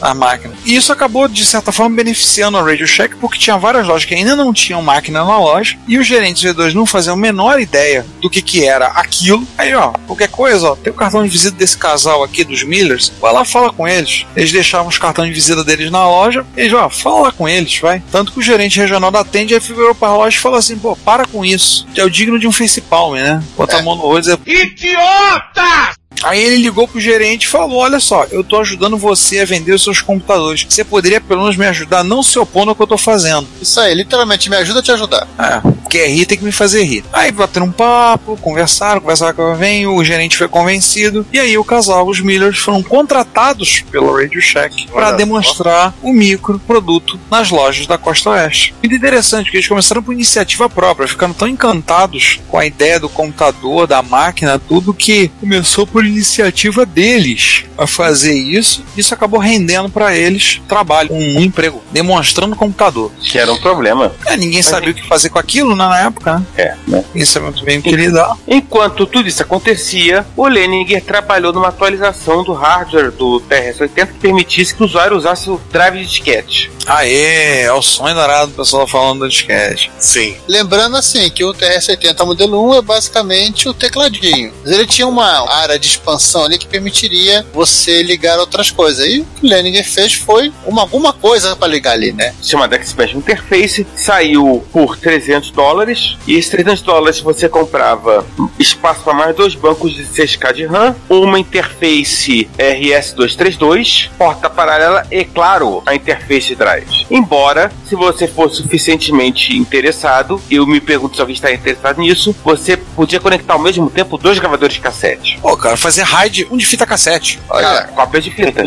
[SPEAKER 7] A máquina. E isso acabou, de certa forma, beneficiando a Radio Shack, porque tinha várias lojas que ainda não tinham máquina na loja, e os gerentes V2 não faziam a menor ideia do que, que era aquilo. Aí, ó, qualquer coisa, ó, tem o cartão de visita desse casal aqui, dos Millers, vai lá fala com eles. Eles deixavam os cartões de visita deles na loja, eles, ó, fala lá com eles, vai. Tanto que o gerente regional da Tende aí virou pra loja e falou assim, pô, para com isso. É o digno de um facepalm, né? Bota a mão no rosto e dizer,
[SPEAKER 9] Idiota!
[SPEAKER 7] Aí ele ligou pro gerente e falou: Olha só, eu tô ajudando você a vender os seus computadores. Você poderia pelo menos me ajudar, não se opondo ao que eu tô fazendo.
[SPEAKER 3] Isso aí, literalmente, me ajuda a te ajudar.
[SPEAKER 7] É, quer rir, tem que me fazer rir. Aí bateram um papo, conversaram, conversaram com vem, o gerente foi convencido. E aí o casal, os Millers, foram contratados pelo Radio Shack para demonstrar o micro produto nas lojas da Costa Oeste. Muito interessante, porque eles começaram por iniciativa própria, ficando tão encantados com a ideia do computador, da máquina, tudo que começou por iniciativa deles a fazer isso. Isso acabou rendendo para eles trabalho, um emprego, demonstrando o computador.
[SPEAKER 2] Que era um problema.
[SPEAKER 7] É, ninguém sabia o que fazer com aquilo né, na época, né?
[SPEAKER 2] É, né?
[SPEAKER 7] Ninguém sabia muito bem o que lidar.
[SPEAKER 2] Enquanto tudo isso acontecia, o Leninger trabalhou numa atualização do hardware do TRS-80 que permitisse que o usuário usasse o drive de disquete.
[SPEAKER 7] Aê, é o sonho dourado do pessoal falando do disquete.
[SPEAKER 8] Sim.
[SPEAKER 3] Lembrando assim que o TRS-80 modelo 1 é basicamente o tecladinho. Ele tinha uma área de expansão ali que permitiria você ligar outras coisas. E o que o Leninger fez foi uma, alguma coisa para ligar ali, né?
[SPEAKER 2] chamada Expansion Interface, saiu por 300 dólares. E esses 300 dólares você comprava espaço para mais dois bancos de 6K de RAM, uma interface RS232, porta paralela e, claro, a interface drive. Embora, se você for suficientemente interessado, eu me pergunto se alguém está interessado nisso, você podia conectar ao mesmo tempo dois gravadores de cassete.
[SPEAKER 7] Pô, cara, fazer raid um de fita cassete.
[SPEAKER 2] Olha, cópias de fita.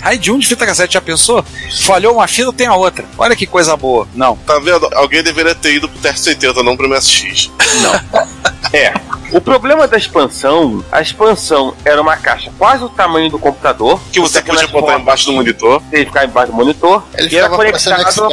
[SPEAKER 7] Raid um de fita cassete, já pensou? Falhou uma fita, tem a outra. Olha que coisa boa. Não.
[SPEAKER 8] Tá vendo? Alguém deveria ter ido pro TRS-80, não pro MSX.
[SPEAKER 2] É. O problema da expansão, a expansão era uma caixa quase o tamanho do computador.
[SPEAKER 8] Que você podia botar embaixo do monitor.
[SPEAKER 2] Ele ficava embaixo do monitor.
[SPEAKER 3] Ele
[SPEAKER 2] e era conectado.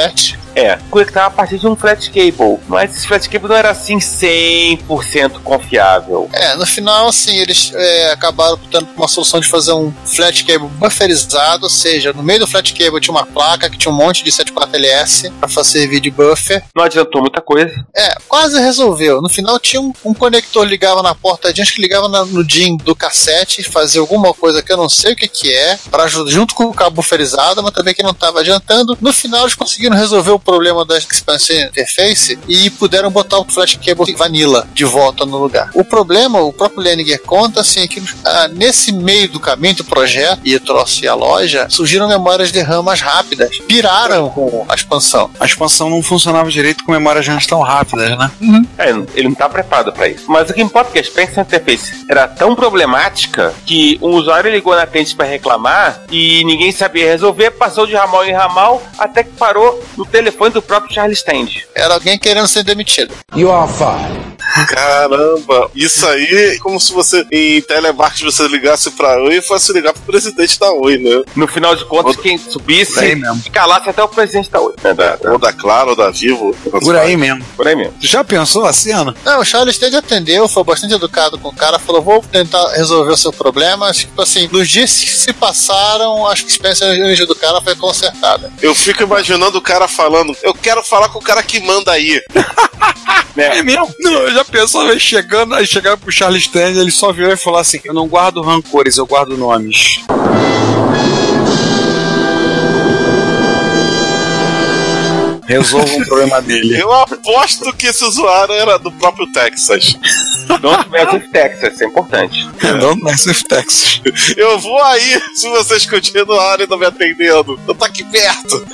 [SPEAKER 2] É, conectava a partir de um flat cable. Mas esse flat cable não era assim 100% confiável.
[SPEAKER 3] É, no final, assim, eles é, acabaram optando por uma solução de fazer um flat cable bufferizado, ou seja, no meio do flat cable tinha uma placa que tinha um monte de 74LS para servir de buffer.
[SPEAKER 2] Não adiantou muita coisa.
[SPEAKER 3] É, quase resolveu. No final tinha um, um conector ligava na porta de acho que ligava na- no DIN do cassete, fazia alguma coisa que eu não sei o que que é, para junto com o cabo bufferizado, mas também que não estava adiantando. No final eles conseguiram resolver o problema da expansão interface e puderam botar o flash cable vanilla de volta no lugar. O problema, o próprio Leninger conta assim que ah, nesse meio do caminho do projeto e o troço e a loja surgiram memórias de RAM mais rápidas, piraram com a expansão.
[SPEAKER 7] A expansão não funcionava direito com memórias RAM tão rápidas, né?
[SPEAKER 2] É, ele não tá preparado pra isso. Mas o que importa é que a Expansion Interface era tão problemática que um usuário ligou na Tente pra reclamar e ninguém sabia resolver, passou de ramal em ramal até que parou no telefone do próprio Charles Stand.
[SPEAKER 3] Era alguém querendo ser demitido.
[SPEAKER 5] You are fired.
[SPEAKER 8] Caramba, isso aí é como se você em telemarketing você ligasse pra Oi e fosse ligar pro presidente da Oi, né?
[SPEAKER 2] No final de contas, quem subisse
[SPEAKER 7] Por aí mesmo.
[SPEAKER 2] e calasse até o presidente da Oi. É, da- da-
[SPEAKER 8] Ou da Claro, ou da Vivo.
[SPEAKER 7] Por aí mesmo.
[SPEAKER 2] Por aí mesmo.
[SPEAKER 7] Já pensou a cena?
[SPEAKER 3] Não, o Charles Stand atendeu, foi bastante educado com o cara, falou: vou tentar resolver o seu problema. Tipo assim, nos dias que se passaram, acho que a experiência do cara foi consertada.
[SPEAKER 8] Eu fico imaginando o cara falando, eu quero falar com o cara que manda aí.
[SPEAKER 7] É mesmo? Não, eu já pensava ele chegando, aí chegava pro Charles Stanley, ele só virou e falou assim: Eu não guardo rancores, eu guardo nomes. Resolva um problema dele.
[SPEAKER 8] Eu aposto que esse usuário era do próprio Texas.
[SPEAKER 2] Don't mess with Texas, isso é importante.
[SPEAKER 7] Don't mess with Texas.
[SPEAKER 8] Eu vou aí se vocês continuarem não me atendendo. Eu tô aqui perto.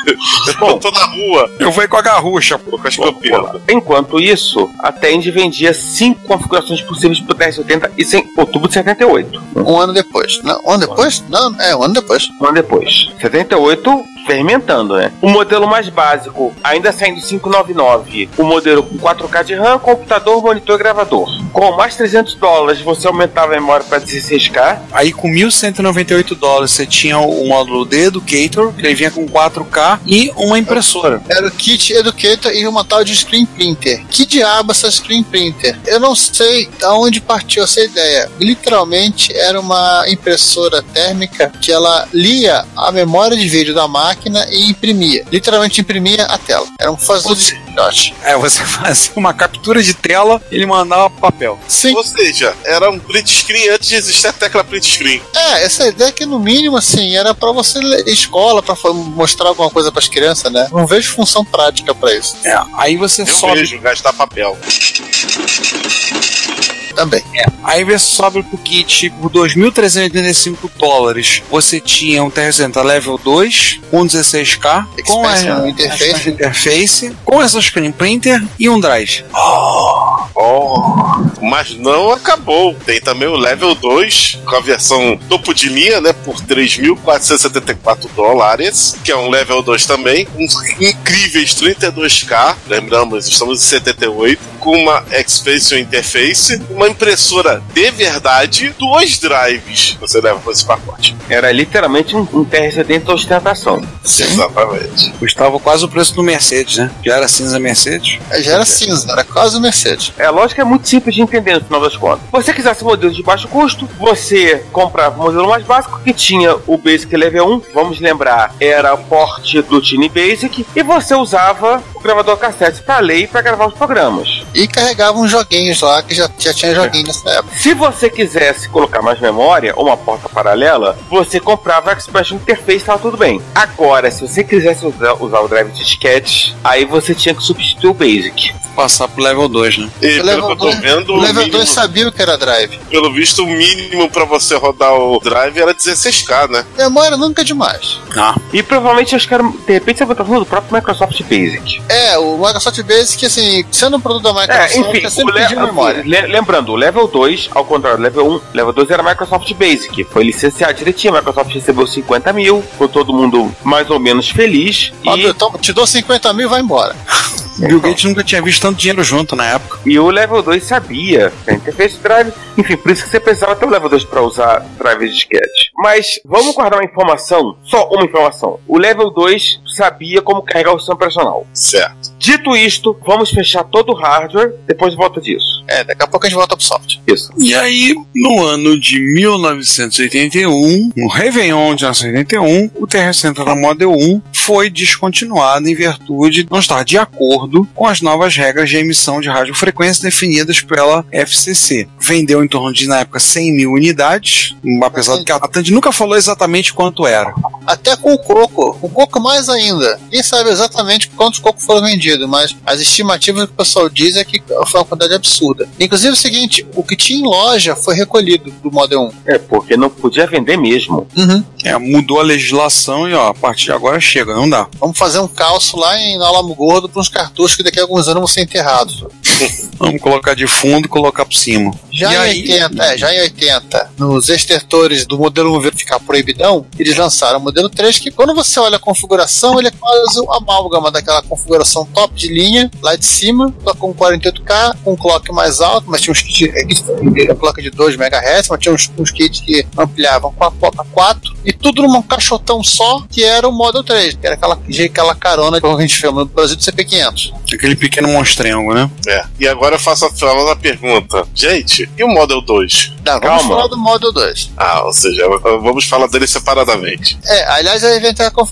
[SPEAKER 8] Eu tô na rua.
[SPEAKER 7] Eu vou ir com a garrucha, pô.
[SPEAKER 8] Com as campeãs.
[SPEAKER 2] Enquanto isso, a Tend vendia cinco configurações possíveis pro TR-80 isso em outubro de 78.
[SPEAKER 3] Um ano depois. Não, um ano depois? Não, é, um ano depois.
[SPEAKER 2] Um ano depois. 78, fermentando, né? O modelo mais básico, ainda saindo 599. O modelo com 4K de RAM, computador, monitor e gravador. Com mais 300 dólares, você aumentava a memória para 16K.
[SPEAKER 7] Aí com 1.198 dólares você tinha o módulo The Educator, que ele vinha com 4K e uma impressora.
[SPEAKER 3] Era o kit Educator e uma tal de Screen Printer. Que diabo essa Screen Printer? Eu não sei de onde partiu essa ideia. Literalmente era uma impressora térmica que ela lia a memória de vídeo da máquina e imprimia. Literalmente imprimia a tela. Era um fazedor de screenshot.
[SPEAKER 7] É, você fazia uma captura de tela e ele mandava papel.
[SPEAKER 3] Sim.
[SPEAKER 8] Ou seja, era um print screen antes de existir a tecla print screen.
[SPEAKER 3] É, essa ideia que no mínimo assim era pra você ler escola, pra fa- mostrar alguma coisa pras crianças, né? Não vejo função prática pra isso.
[SPEAKER 7] É, aí você
[SPEAKER 8] Eu
[SPEAKER 7] sobe.
[SPEAKER 8] vejo gastar papel.
[SPEAKER 3] Também.
[SPEAKER 7] É, aí você sobe pro kit por 2.385 dólares. Você tinha um TR-80 Level 2, um 16K, com a,
[SPEAKER 3] Expansion
[SPEAKER 7] a
[SPEAKER 3] interface.
[SPEAKER 7] expansion interface, com essa screen printer e um drive.
[SPEAKER 8] Oh, mas não acabou. Tem também o level 2, com a versão topo de linha, né? Por 3.474 dólares, que é um level 2 também. Um incríveis 32K. Lembramos, estamos em 78. Com uma Expansion Interface, uma impressora de verdade, dois drives você leva com esse pacote.
[SPEAKER 2] Era literalmente um, um TR-70 ostentação.
[SPEAKER 8] Exatamente.
[SPEAKER 7] Custava quase o preço do Mercedes, né? Já era cinza Mercedes.
[SPEAKER 3] É, Já era cinza, era quase o Mercedes.
[SPEAKER 2] É, a lógica é muito simples de entender no final das contas. Se você quisesse modelos de baixo custo, você comprava o modelo mais básico que tinha o Basic Level 1, vamos lembrar, era o porte do Tiny Basic, e você usava gravador cassete para ler e para gravar os programas.
[SPEAKER 3] E carregava uns joguinhos lá, que já, já tinha joguinho nessa época.
[SPEAKER 2] Se você quisesse colocar mais memória ou uma porta paralela, você comprava a Expression Interface e estava tudo bem. Agora, se você quisesse usar, usar o drive de disquete, aí você tinha que substituir o Basic.
[SPEAKER 7] Passar pro level 2, né?
[SPEAKER 8] E
[SPEAKER 3] O
[SPEAKER 8] pelo que eu tô vendo,
[SPEAKER 3] o level
[SPEAKER 8] mínimo,
[SPEAKER 3] 2 sabia o que era drive.
[SPEAKER 8] pelo visto, o mínimo pra você rodar o drive era 16K, né?
[SPEAKER 3] Memória nunca é demais.
[SPEAKER 7] Ah,
[SPEAKER 2] E provavelmente acho que era, de repente você vai estar falando do próprio Microsoft Basic.
[SPEAKER 3] É, o Microsoft Basic, assim, sendo um produto da Microsoft,
[SPEAKER 2] É, enfim,
[SPEAKER 3] é
[SPEAKER 2] o
[SPEAKER 3] sempre
[SPEAKER 2] le-
[SPEAKER 3] pedindo memória.
[SPEAKER 2] le- lembrando, o level 2, ao contrário do level 1, level 2 era Microsoft Basic. Foi licenciado direitinho, a Microsoft recebeu 50 mil, ficou todo mundo mais ou menos feliz.
[SPEAKER 3] Ó,
[SPEAKER 2] E,
[SPEAKER 3] então, te dou 50 mil e vai embora.
[SPEAKER 7] Bill Gates nunca tinha visto tanto dinheiro junto na época.
[SPEAKER 2] e o level 2 sabia que a interface drive, enfim, por isso que você precisava ter o level 2 para usar drive de disquete. Mas vamos guardar uma informação, só uma informação. O level 2 sabia como carregar o sistema operacional.
[SPEAKER 8] Certo.
[SPEAKER 2] Dito isto, vamos fechar todo o hardware, depois volta disso.
[SPEAKER 3] É, daqui a pouco a gente volta pro software.
[SPEAKER 2] Isso.
[SPEAKER 7] E aí, no ano de 1981, no Réveillon de 1981, o TR-100 Model 1 foi descontinuado em virtude de não estar de acordo com as novas regras de emissão de radiofrequência definidas pela FCC. Vendeu em torno de, na época, 100 mil unidades, apesar de que a Tandy nunca falou exatamente quanto era.
[SPEAKER 3] Até com o coco, o coco mais ainda. Quem sabe exatamente quantos cocos foram vendidos, mas as estimativas que o pessoal diz é que foi uma quantidade absurda. Inclusive é o seguinte, o que tinha em loja foi recolhido do Model 1.
[SPEAKER 2] É, porque não podia vender mesmo.
[SPEAKER 3] Uhum.
[SPEAKER 7] É, mudou a legislação e ó, a partir de agora chega, não dá.
[SPEAKER 3] Vamos fazer um calço lá em Alamo Gordo para uns cartuchos que daqui a alguns anos vão ser enterrados.
[SPEAKER 7] Vamos colocar de fundo e colocar por cima.
[SPEAKER 3] Já
[SPEAKER 7] E
[SPEAKER 3] em
[SPEAKER 7] aí-
[SPEAKER 3] 80, é, já em 80, nos extertores do modelo 1 vir ficar proibidão, eles lançaram o modelo 3, que quando você olha a configuração, ele é quase uma amálgama daquela configuração top de linha, lá de cima, só com 48K, com um clock mais alto, mas tinha uns kits, é, a placa de 2 MHz, mas tinha uns, uns kits que ampliavam com a placa 4, e tudo num caixotão só, que era o Model 3, que era aquela, aquela carona que a gente chama no Brasil de CP500.
[SPEAKER 7] Aquele pequeno monstrengo, né?
[SPEAKER 8] É. E agora eu faço a famosa pergunta. Gente, e o Model 2?
[SPEAKER 3] Não, vamos
[SPEAKER 8] Calma.
[SPEAKER 3] falar do Model 2.
[SPEAKER 8] Ah, ou seja, vamos falar dele separadamente.
[SPEAKER 3] É, aliás, aí vem até aquela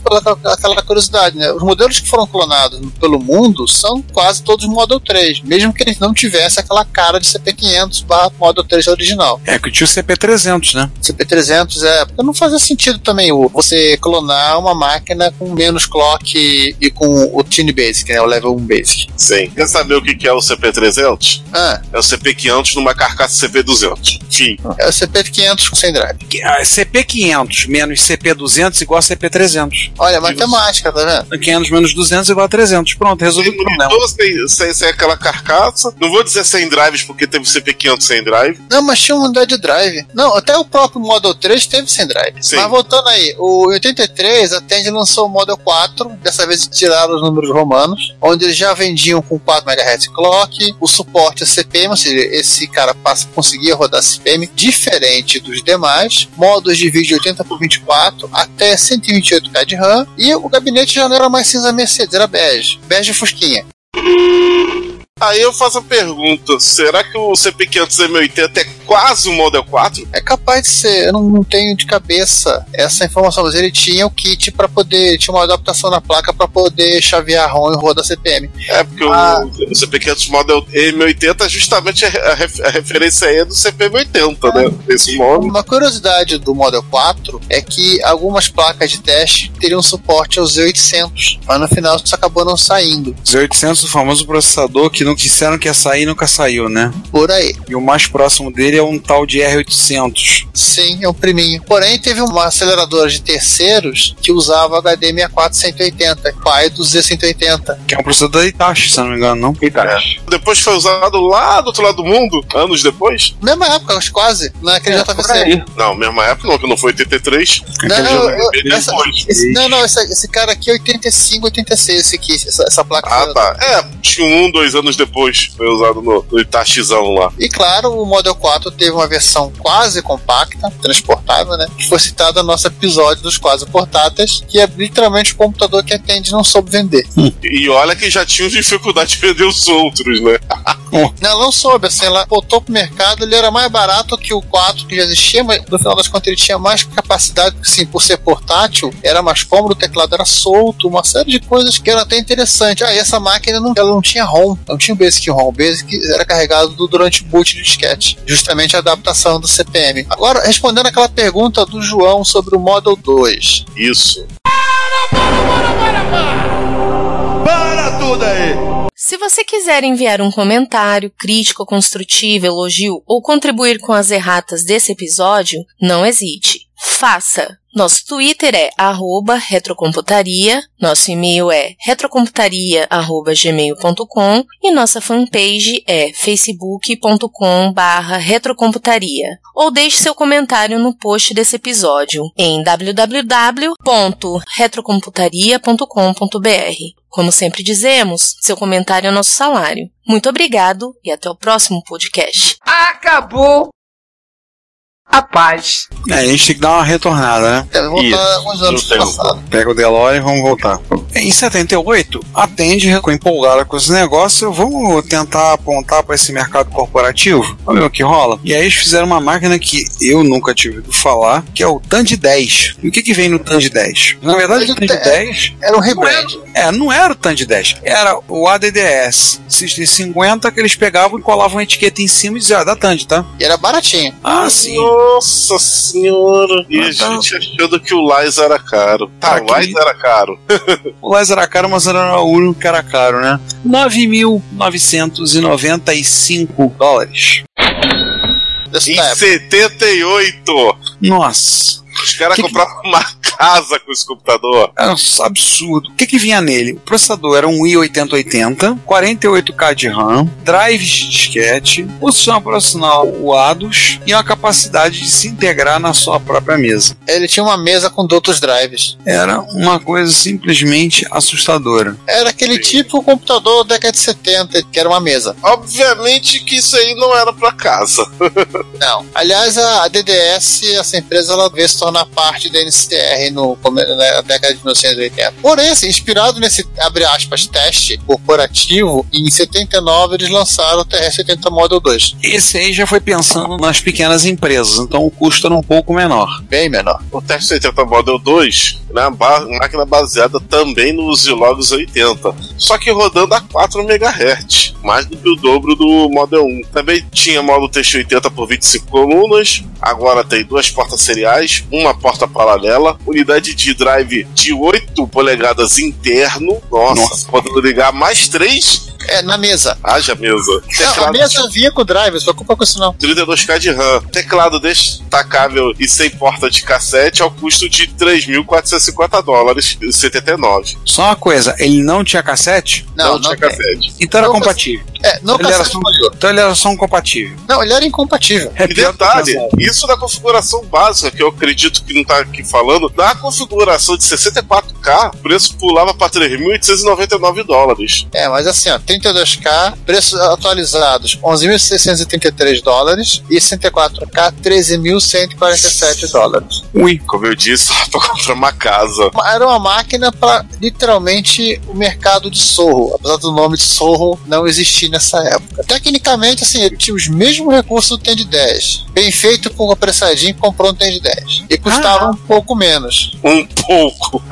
[SPEAKER 3] aquela curiosidade, né? Os modelos que foram clonados pelo mundo são quase todos Model 3, mesmo que eles não tivessem aquela cara de CP500 barra Model 3 original.
[SPEAKER 7] É que tinha o CP300, né?
[SPEAKER 3] CP300 é. Porque não fazia sentido também o, você clonar uma máquina com menos clock e, e com o Tiny Basic, né? O Level 1 Basic.
[SPEAKER 8] Sim. Saber o que é o CP300?
[SPEAKER 3] Ah,
[SPEAKER 8] É o CP500 numa carcaça CP200. Enfim.
[SPEAKER 3] é o CP500 sem drive.
[SPEAKER 7] Ah, CP500 menos CP200 igual a CP300.
[SPEAKER 3] Olha, matemática, tá vendo?
[SPEAKER 7] 500 menos 200 igual a 300. Pronto, resolvido o problema.
[SPEAKER 8] Sem, sem, sem aquela carcaça. Não vou dizer sem drives, porque teve o CP500 sem drive.
[SPEAKER 3] Não, mas tinha uma unidade de drive. Não, até o próprio Model 3 teve sem drive.
[SPEAKER 8] Sim.
[SPEAKER 3] Mas voltando aí, o 83 a Tandy lançou o Model 4, dessa vez tiraram os números romanos, onde eles já vendiam com 4 MHz clock, o suporte a CPM, ou seja, esse cara passa, conseguia rodar CPM diferente dos demais, modos de vídeo 80 por 24 até 128K de RAM, e o gabinete já não era mais cinza Mercedes, era bege, bege fusquinha.
[SPEAKER 8] Aí eu faço a pergunta: será que o CP500 M80 é quase um Model 4?
[SPEAKER 3] É capaz de ser, eu não, não tenho de cabeça essa informação, mas ele tinha o kit para poder, tinha uma adaptação na placa para poder chavear a ROM e rodar CPM.
[SPEAKER 8] É, porque
[SPEAKER 3] Ah.
[SPEAKER 8] o, o CP500 Model M80 é justamente a, a ref- a referência aí do CP M80, né? Esse nome.
[SPEAKER 3] Uma curiosidade do Model 4 é que algumas placas de teste teriam suporte ao Z800, mas no final isso acabou não saindo.
[SPEAKER 7] Z800, o famoso processador que não disseram que ia sair e nunca saiu, né?
[SPEAKER 3] Por aí.
[SPEAKER 7] E o mais próximo dele é um tal de R800.
[SPEAKER 3] Sim, é um priminho. Porém, teve uma aceleradora de terceiros que usava HD 64180, pai do Z180.
[SPEAKER 7] Que é um processador da Itachi, se não me engano, não?
[SPEAKER 2] Itachi.
[SPEAKER 8] Depois foi usado lá do outro lado do mundo, anos depois.
[SPEAKER 3] Mesma época, acho quase, naquele
[SPEAKER 2] É, por
[SPEAKER 3] JVC.
[SPEAKER 2] aí.
[SPEAKER 8] Não, mesma época não, que não foi 83.
[SPEAKER 3] Não,
[SPEAKER 7] Aquele
[SPEAKER 3] eu- essa-
[SPEAKER 8] depois.
[SPEAKER 3] esse, não, não, esse, esse cara aqui é 85, 86, esse aqui, essa, essa placa.
[SPEAKER 8] Ah, tá. É, tinha um, dois anos depois. Foi usado no, no Itachizão lá.
[SPEAKER 3] E claro, o Model 4 teve uma versão quase compacta, transportável, né? Que foi citada no nosso episódio dos quase portáteis, que é literalmente o computador que a Tandy não soube vender.
[SPEAKER 8] E olha que já tinha dificuldade de vender os outros, né?
[SPEAKER 3] Não, ela não soube, assim, ela botou pro mercado, ele era mais barato que o 4 que já existia, mas no final das contas ele tinha mais capacidade, sim, por ser portátil, era mais cômodo, o teclado era solto, uma série de coisas que eram até interessantes. Ah, e essa máquina não, ela não tinha ROM, não tinha o Basic ROM, o Basic era carregado do- durante o boot de disquete, justamente a adaptação do CPM. Agora, respondendo aquela pergunta do João sobre o Model 2.
[SPEAKER 8] Isso.
[SPEAKER 5] Para tudo aí!
[SPEAKER 11] Se você quiser enviar um comentário, crítico, construtivo, elogio ou contribuir com as erratas desse episódio, não hesite. Faça! Nosso Twitter é arroba retrocomputaria, nosso e-mail é retrocomputaria.gmail.com e nossa fanpage é facebook.com barra retrocomputaria. Ou deixe seu comentário no post desse episódio em www.retrocomputaria.com.br. Como sempre dizemos, seu comentário é nosso salário. Muito obrigado e até o próximo podcast.
[SPEAKER 1] Acabou a paz.
[SPEAKER 7] É, a gente tem que dar uma retornada, né?
[SPEAKER 3] Deve voltar
[SPEAKER 2] Isso,
[SPEAKER 3] alguns anos passados.
[SPEAKER 7] Pega o DeLorean e vamos voltar. Em 78, a Tandy ficou empolgada com esse negócio. Vamos tentar apontar para esse mercado corporativo? Vamos ver o que rola. E aí eles fizeram uma máquina que eu nunca tive ouvido falar, que é o Tandy 10. E o que, que vem no Tandy 10? Na verdade, o Tandy 10
[SPEAKER 3] Era um rebrand.
[SPEAKER 7] é, não era o Tandy 10, era o ADDS System 50 que eles pegavam e colavam uma etiqueta em cima e diziam, ah, da Tandy, tá?
[SPEAKER 3] E era baratinho.
[SPEAKER 7] Ah, sim.
[SPEAKER 8] Nossa senhora! E a
[SPEAKER 7] Ah, tá.
[SPEAKER 8] gente achando que o Lais era caro. Tá,
[SPEAKER 7] Ah,
[SPEAKER 8] o Lais era caro.
[SPEAKER 7] O Laz era caro, mas era o único que era caro, né? 9.995 dólares.
[SPEAKER 8] Em
[SPEAKER 3] época.
[SPEAKER 8] 78!
[SPEAKER 7] Nossa,
[SPEAKER 8] Os caras
[SPEAKER 7] Que que-
[SPEAKER 8] compravam uma casa com esse computador.
[SPEAKER 7] era um absurdo. O que que vinha nele? O processador era um i8080, 48K de RAM, drives de disquete, o sistema operacional o ADOS e uma capacidade de se integrar na sua própria mesa.
[SPEAKER 3] Ele tinha uma mesa com outros drives.
[SPEAKER 7] Era uma coisa simplesmente assustadora.
[SPEAKER 3] Era aquele tipo computador da década de 70, que era uma mesa.
[SPEAKER 8] Obviamente que isso aí não era pra casa.
[SPEAKER 3] Não. Aliás, a a DDS, essa empresa, ela veio se tornar parte da NCR no, come- na década de 1980. Porém, assim, inspirado nesse, abre aspas, teste corporativo, em 79 eles lançaram o TR-70 Model 2.
[SPEAKER 7] Esse aí já foi pensando nas pequenas empresas, então o custo era um pouco menor.
[SPEAKER 3] Bem menor.
[SPEAKER 8] O Teste 80 Model 2 né, ba- máquina baseada também no Zilogos 80, só que rodando a 4 MHz, mais do que o dobro do Model 1. Também tinha modo TX80 por 25 colunas, agora tem duas portas seriais, uma porta paralela, unidade de drive de 8 polegadas interno, nossa, podendo ligar mais três.
[SPEAKER 3] É, na mesa.
[SPEAKER 8] Haja mesa.
[SPEAKER 3] Não, a
[SPEAKER 8] Teclado
[SPEAKER 3] mesa vinha com o drive, não se preocupa com isso não.
[SPEAKER 8] 32K de RAM, teclado destacável e sem porta de cassete ao custo de 3.450 dólares e 79.
[SPEAKER 7] Só uma coisa, ele não tinha cassete?
[SPEAKER 3] Não,
[SPEAKER 8] tinha cassete.
[SPEAKER 7] Então era compatível.
[SPEAKER 3] É, não
[SPEAKER 7] ele era
[SPEAKER 3] cassete
[SPEAKER 7] só. Então ele era só um compatível.
[SPEAKER 3] Não, ele era incompatível.
[SPEAKER 7] É
[SPEAKER 8] E detalhe, isso da configuração básica, que eu acredito que não tá aqui falando, da configuração de 64K, o preço pulava para 3.899 dólares.
[SPEAKER 3] É, mas assim, ó, 32K, preços atualizados 11.633 dólares e 64K 13.147 dólares.
[SPEAKER 7] Ui.
[SPEAKER 8] Como eu disse, para comprar uma casa.
[SPEAKER 3] Era uma máquina para literalmente o mercado de Sorro, apesar do nome de Sorro não existir nessa época. Tecnicamente, assim, ele tinha os mesmos recursos do Tend 10. Bem feito com o apressadinho comprou um Tend 10. E custava um pouco menos.
[SPEAKER 8] Um pouco.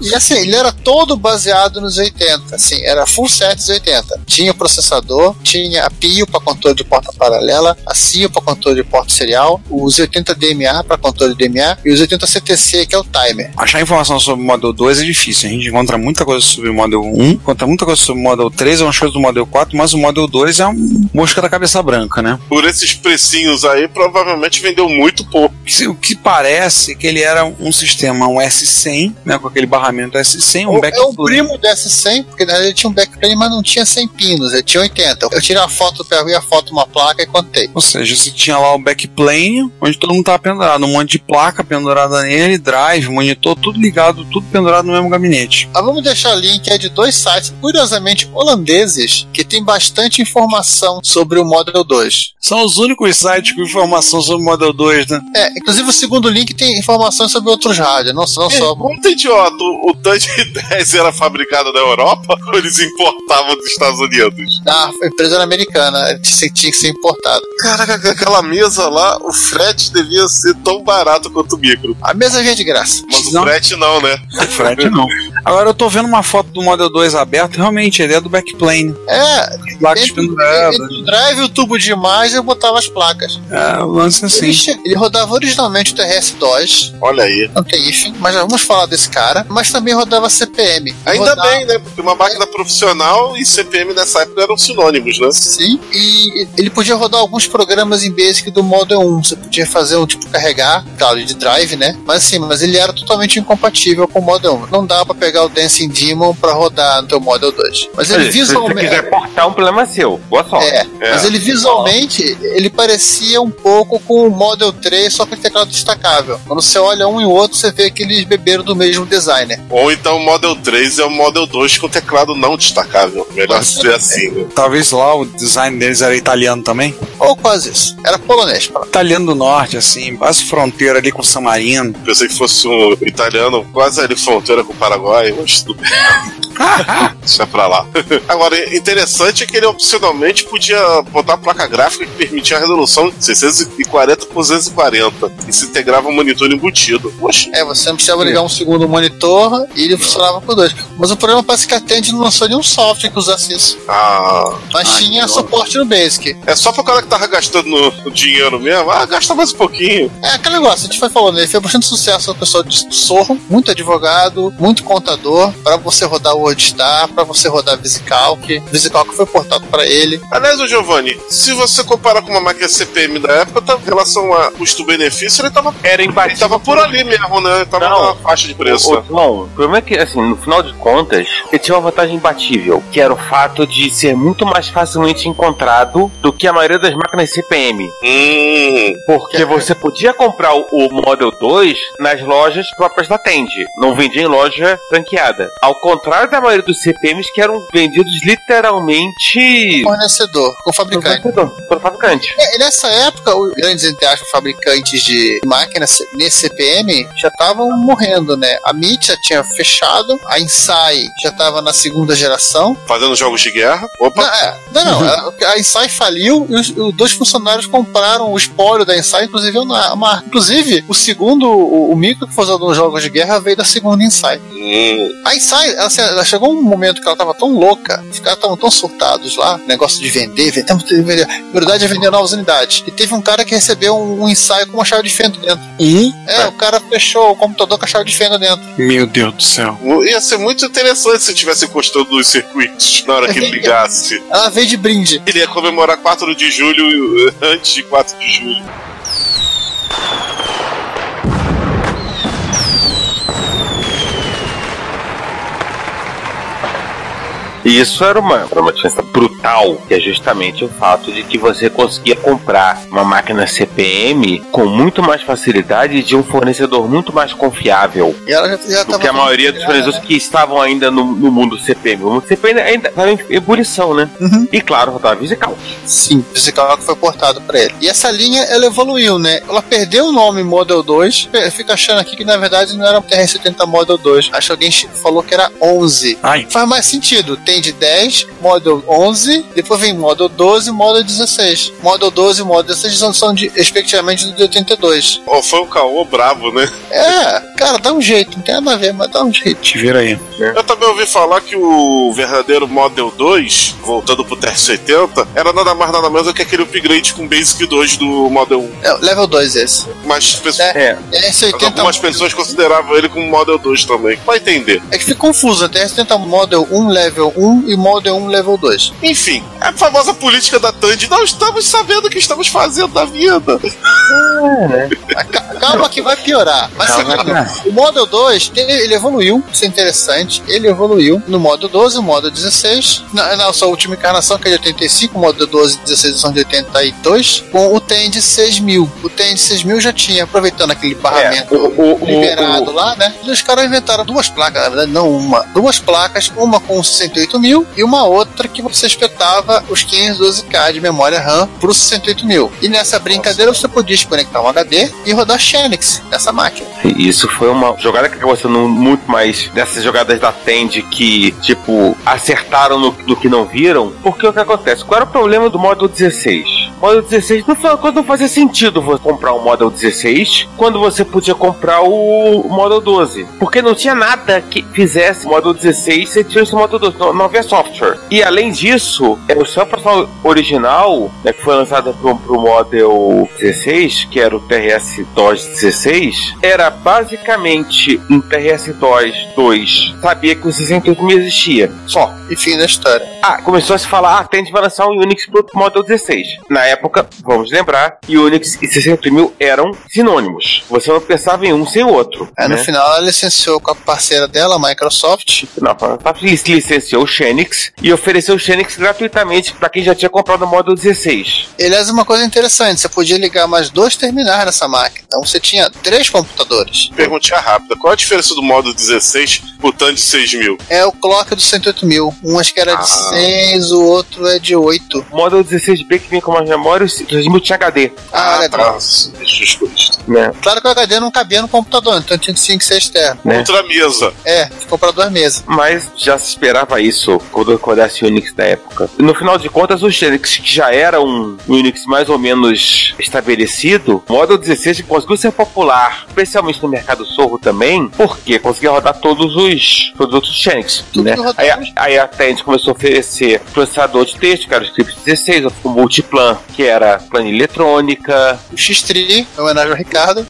[SPEAKER 3] E assim, ele era todo baseado nos 80, assim, era full set dos 80. Tinha o processador, tinha a PIO para controle de porta paralela, a CIO para controle de porta serial, os 80 DMA para controle de DMA e os 80 CTC, que é o timer.
[SPEAKER 7] Achar informação sobre o Model 2 é difícil. A gente encontra muita coisa sobre o Model 1, encontra muita coisa sobre o Model 3, umas coisas do Model 4, mas o Model 2 é uma mosca da cabeça branca, né?
[SPEAKER 8] Por esses precinhos aí, provavelmente vendeu muito pouco.
[SPEAKER 7] O que parece que ele era um sistema, um S100, né, com aquele barramento S100, um
[SPEAKER 3] O- é o
[SPEAKER 7] backplane.
[SPEAKER 3] primo do S100, porque na verdade ele tinha um backplane, mas não tinha 100 pinos, ele tinha 80. Eu tirei a foto, peguei a foto, uma placa e contei.
[SPEAKER 7] Ou seja, você tinha lá o backplane, onde todo mundo tava pendurado, um monte de placa pendurada nele, drive, monitor, tudo ligado, tudo pendurado no mesmo gabinete.
[SPEAKER 3] Ah, vamos deixar link é de dois sites, curiosamente holandeses, que tem bastante informação sobre o Model 2.
[SPEAKER 7] São os únicos sites com informação sobre o Model 2, né?
[SPEAKER 3] É, inclusive o segundo link tem informações sobre outros rádios, não, não só.
[SPEAKER 8] Muito idiota, o, o Tandy 10 era fabricado na Europa ou eles importavam dos Estados Unidos?
[SPEAKER 3] Ah, a empresa era americana, tinha, tinha que ser importado.
[SPEAKER 8] Caraca, aquela mesa lá, o frete devia ser tão barato quanto o micro.
[SPEAKER 3] A mesa vinha de graça.
[SPEAKER 8] Mas o frete não, né?
[SPEAKER 7] Frete não. Agora eu tô vendo uma foto do Model 2 aberto, realmente, ele é do backplane.
[SPEAKER 3] É,
[SPEAKER 7] Placas penduradas.
[SPEAKER 3] o drive e o tubo de imagem eu botava as placas.
[SPEAKER 7] É, o lance é assim.
[SPEAKER 3] Ele, ele rodava originalmente o TRS-2,
[SPEAKER 8] Olha aí.
[SPEAKER 3] não tem IF, mas já vamos falar desse cara, mas também rodava CPM.
[SPEAKER 8] Ainda
[SPEAKER 3] Rodava-
[SPEAKER 8] bem, né? Porque uma máquina profissional e CPM nessa época eram sinônimos, né?
[SPEAKER 3] Sim, e ele podia rodar alguns programas em Basic do Model 1. Você podia fazer um tipo carregar, claro, de drive, né? Mas sim, mas ele era totalmente incompatível com o Model 1. Não dá pra pegar o Dancing Demon pra rodar no teu Model 2. Mas ele
[SPEAKER 2] Se você
[SPEAKER 3] visualmente.
[SPEAKER 2] quiser portar, um problema é seu. Boa sorte.
[SPEAKER 3] É, mas ele visualmente ele parecia um pouco com o Model 3, só com teclado destacável. Quando você olha um e o outro, você vê que eles beberam do mesmo designer.
[SPEAKER 8] Ou então o Model 3 é o Model 2 com teclado não destacável. Melhor ser assim, né?
[SPEAKER 7] Talvez lá o design deles era italiano também.
[SPEAKER 3] Ou quase isso. Era polonês.
[SPEAKER 7] Italiano do norte, assim, quase fronteira ali com San Marino.
[SPEAKER 8] Pensei que fosse um italiano quase ali fronteira com o Paraguai, mas tudo bem. Deixa pra lá. Agora, interessante é que ele opcionalmente podia botar a placa gráfica que permitia a resolução de 640 por 240 e se integrava um monitor embutido. Poxa,
[SPEAKER 3] É, você não precisava ligar um segundo monitor e ele funcionava por dois. Mas o problema parece que a Tend não lançou nenhum software que usasse isso.
[SPEAKER 8] ah,
[SPEAKER 3] Mas
[SPEAKER 8] Ai,
[SPEAKER 3] tinha suporte no Basic.
[SPEAKER 8] é só pro cara que tava gastando no, no dinheiro mesmo. Ah, gasta mais um pouquinho.
[SPEAKER 3] É aquele negócio, a gente foi falando, ele fez bastante sucesso no pessoal de Sorro, muito advogado, muito contador, pra você rodar o WordStar, pra você rodar VisiCalc, VisiCalc foi portado pra ele.
[SPEAKER 8] Aliás, o Giovanni, se você comparar com uma máquina CPM da época, tá, em relação a custo-benefício, ele tava,
[SPEAKER 2] Era
[SPEAKER 8] ele tava por ali mesmo, né? Ele tava
[SPEAKER 2] Não.
[SPEAKER 8] na faixa de preço.
[SPEAKER 2] João, o problema é que, assim, no final de contas, ele tinha uma vantagem imbatível, que era o fato de ser muito mais facilmente encontrado do que a maioria das máquinas CPM.
[SPEAKER 8] Hum,
[SPEAKER 2] Porque você podia comprar o, o Model 2 nas lojas próprias da Tend. Não vendia em loja franqueada. Ao contrário da maioria dos CPMs que eram vendidos literalmente
[SPEAKER 3] Fornecedor, com fabricante.
[SPEAKER 2] pelo fabricante.
[SPEAKER 3] É, nessa época, os grandes, entre aspas, fabricantes de máquinas nesse CPM já estavam morrendo, né? A MIT já tinha fechado, a Insai já estava na segunda geração.
[SPEAKER 8] Fazendo jogos de guerra. Opa!
[SPEAKER 3] Não, é, não, não, a- a Insai faliu e os, os dois funcionários compraram o espólio da Insai, inclusive a marca. Inclusive, o segundo, o, o micro que foi usado nos jogos de guerra veio da segunda Insai.
[SPEAKER 8] Hum,
[SPEAKER 3] A Insai, ela, assim, ela chegou um momento que ela tava tão louca, os caras estavam tão surtados lá, negócio de vender, vender, temos que vender. A prioridade é vender novas unidades. E teve um cara que recebeu um, um ensaio com uma chave de fenda dentro.
[SPEAKER 7] Um?
[SPEAKER 3] É, o cara fechou o computador com a chave de fenda dentro.
[SPEAKER 7] Meu Deus do céu.
[SPEAKER 8] ia ser muito interessante se tivesse encostando nos circuitos na hora que ele ligasse.
[SPEAKER 3] Ela veio de brinde.
[SPEAKER 8] Ele ia comemorar 4 de julho antes de 4 de julho.
[SPEAKER 2] E isso era uma, era uma diferença brutal, que é justamente o fato de que você conseguia comprar uma máquina CPM com muito mais facilidade de um fornecedor muito mais confiável
[SPEAKER 3] E ela já, já
[SPEAKER 2] do que a maioria dos fornecedores que estavam ainda no, no mundo CPM. O mundo CPM ainda estava em ebulição, né? E claro, rodava Visical.
[SPEAKER 3] Sim, o psical que foi portado pra ele. E essa linha, ela evoluiu, né? Ela perdeu o nome Model 2. Eu fico achando aqui que na verdade não era o TR-70 Model 2. Acho que alguém falou que era 11.
[SPEAKER 7] Ai.
[SPEAKER 3] Faz mais sentido. Tem de 10, Model 11, depois vem Model 12 e Model 16. Model 12 e Model 16 são, são de, respectivamente de 82.
[SPEAKER 8] Ó, foi um caô bravo, né?
[SPEAKER 3] É, cara, dá um jeito. Não tem nada a ver, mas dá um jeito.
[SPEAKER 7] Te vira aí.
[SPEAKER 8] Eu também ouvi falar que o verdadeiro Model 2, voltando pro TR-80, era nada mais nada menos do que aquele upgrade com Basic 2 do Model 1.
[SPEAKER 3] É, level 2 esse.
[SPEAKER 8] Mas, pessoas,
[SPEAKER 2] É.
[SPEAKER 3] TR-80
[SPEAKER 8] algumas pessoas consideravam ele como Model 2 também. Vai entender.
[SPEAKER 3] É que fica confuso. né? TR-70 Model 1 Level 1 e Model 1 Level 2.
[SPEAKER 8] Enfim, a famosa política da Tandy. Não estamos sabendo o que estamos fazendo da vida.
[SPEAKER 3] Ca- Calma que vai piorar. Mas
[SPEAKER 2] Calma, cara.
[SPEAKER 3] o Model 2, tem- ele evoluiu, isso é interessante. Ele evoluiu no Model 12, o Model 16. Na, na sua última encarnação, que é de 85, o Model 12 e 16 são de 82. Com o TEND 6000. O TEND 6000 já tinha, aproveitando aquele barramento
[SPEAKER 2] É, o- o-
[SPEAKER 3] liberado
[SPEAKER 2] o-
[SPEAKER 3] lá, né? E os caras inventaram duas placas, na verdade, não uma. Duas placas, uma com 68 mil e uma outra que você espetava os 512K de memória RAM pro 68 mil. E nessa brincadeira você podia conectar um HD e rodar Xenix nessa máquina.
[SPEAKER 2] Isso foi uma jogada que acabou sendo muito mais dessas jogadas da Tend que, tipo, acertaram no, no que não viram. Porque o que acontece? Qual era o problema do Model 16? O Model 16 não, não fazia sentido você comprar o Model 16 quando você podia comprar o, o Model 12. Porque não tinha nada que fizesse o Model 16 ser diferente do Model 12. Não, não havia software. E além disso, é, o seu personal original, né, que foi lançado pro, pro Model 16, que era o TRS DOS 16, era basicamente um TRS DOS 2. Sabia que o 68 mil existia. Só.
[SPEAKER 3] E fim da história.
[SPEAKER 2] Ah, começou a se falar, ah, Tend vai lançar um Unix pro Model 16. Na época, vamos lembrar, Unix e 68 mil eram sinônimos. Você não pensava em um sem o outro.
[SPEAKER 3] Aí no
[SPEAKER 2] né?
[SPEAKER 3] final ela licenciou com a parceira dela, a Microsoft.
[SPEAKER 2] Não, a Microsoft licenciou o Xenix e ofereceu o Xenix gratuitamente para quem já tinha comprado o Model 16.
[SPEAKER 3] Aliás, uma coisa interessante, você podia ligar mais dois terminais nessa máquina. Então você tinha três computadores.
[SPEAKER 8] Perguntinha rápida: qual a diferença do Model 16 pro Tandy 6000?
[SPEAKER 3] É o clock do 108 mil. Um acho que era de
[SPEAKER 8] Ah.
[SPEAKER 3] 6, o outro é de 8.
[SPEAKER 2] O Model 16B que vinha com mais memória, o 2000 tinha HD,
[SPEAKER 3] Ah, legal.
[SPEAKER 8] tá. Jesus Cristo.
[SPEAKER 2] né?
[SPEAKER 3] Claro que o HD não cabia no computador, então tinha que ser externo.
[SPEAKER 2] Né?
[SPEAKER 8] Outra mesa.
[SPEAKER 3] É, que comprar duas mesas.
[SPEAKER 2] Mas já se esperava isso quando acordasse o Unix da época. No final de contas, o Xenix, que já era um Unix mais ou menos estabelecido, o Model 16 conseguiu ser popular, especialmente no mercado sorro também, porque conseguia rodar todos os produtos Xenix. Né? Aí, a- aí até a gente começou a oferecer processador de texto, que era o Script 16, o Multiplan, que era planilha eletrônica,
[SPEAKER 3] O X3, em homenagem ao Ricardo.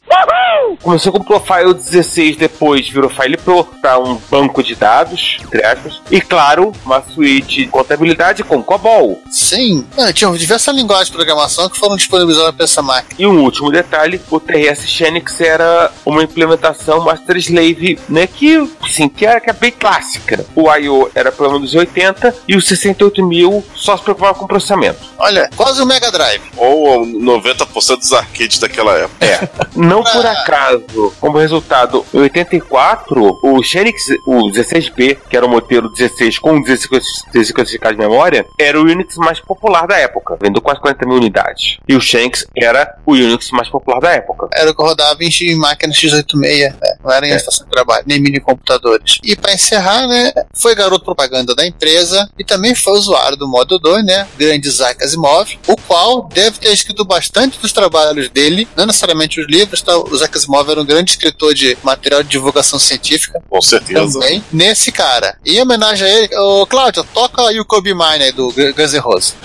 [SPEAKER 2] Começou com o Profile 16, depois virou File Pro, para um banco de dados, entre aspas. E claro, uma suíte de contabilidade com COBOL.
[SPEAKER 3] Sim, Mano, tinha diversas linguagens de programação que foram disponibilizadas para essa máquina.
[SPEAKER 2] E um último detalhe, o TRS Xenix era uma implementação Master Slave, né, que, sim, que era, que é bem clássica. O I.O. era para Windows 80 e o 68000 só se preocupava com processamento.
[SPEAKER 3] Olha, quase o Mega Drive.
[SPEAKER 8] Ou 90% dos arcades daquela época.
[SPEAKER 2] É, não por acaso caso. Como resultado, em 84, o Xenix, o 16B, que era o modelo 16 com 256 de memória, era o Unix mais popular da época, vendeu quase 40 mil unidades. E o Shanks era o Unix mais popular da época.
[SPEAKER 3] Era o que rodava em máquina X86, né? não era em
[SPEAKER 2] É.
[SPEAKER 3] estação de trabalho, nem mini computadores. E para encerrar, né, foi garoto propaganda da empresa e também foi usuário do modo 2, né, grande Isaac Asimov, o qual deve ter escrito bastante dos trabalhos dele, não necessariamente os livros, tá? o Isaac Asimov era um grande escritor de material de divulgação científica.
[SPEAKER 8] Com certeza.
[SPEAKER 3] Também nesse cara. E em homenagem a ele, ô Cláudio, toca aí o Kobe Mine aí do Guns N' Roses.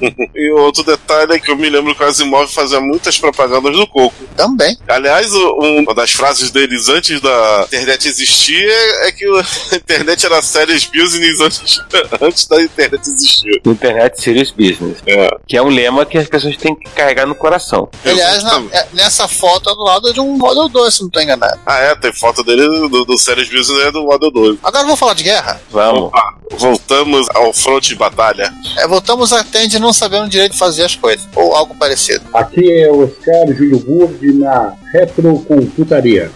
[SPEAKER 8] E outro detalhe é que eu me lembro que o Asimov fazia muitas propagandas do coco.
[SPEAKER 3] Também.
[SPEAKER 8] Aliás, um- uma das frases deles antes da internet existir é, é que a internet era serious business antes, antes da internet existir.
[SPEAKER 2] Internet Serious Business.
[SPEAKER 8] É.
[SPEAKER 2] Que é um lema que as pessoas têm que carregar no coração.
[SPEAKER 3] Aliás, na- é- nessa foto é do lado de um Model 2, se não estou enganado.
[SPEAKER 8] Ah, é, tem foto dele do, do Serious Business é do Model 2.
[SPEAKER 3] Agora vamos falar de guerra?
[SPEAKER 2] Vamos.
[SPEAKER 8] Opa, voltamos ao fronte de batalha.
[SPEAKER 3] É, voltamos a Tende não sabendo direito fazer as coisas, ou algo parecido.
[SPEAKER 12] Aqui é o Oscar Júlio Burdi na Retrocomputaria.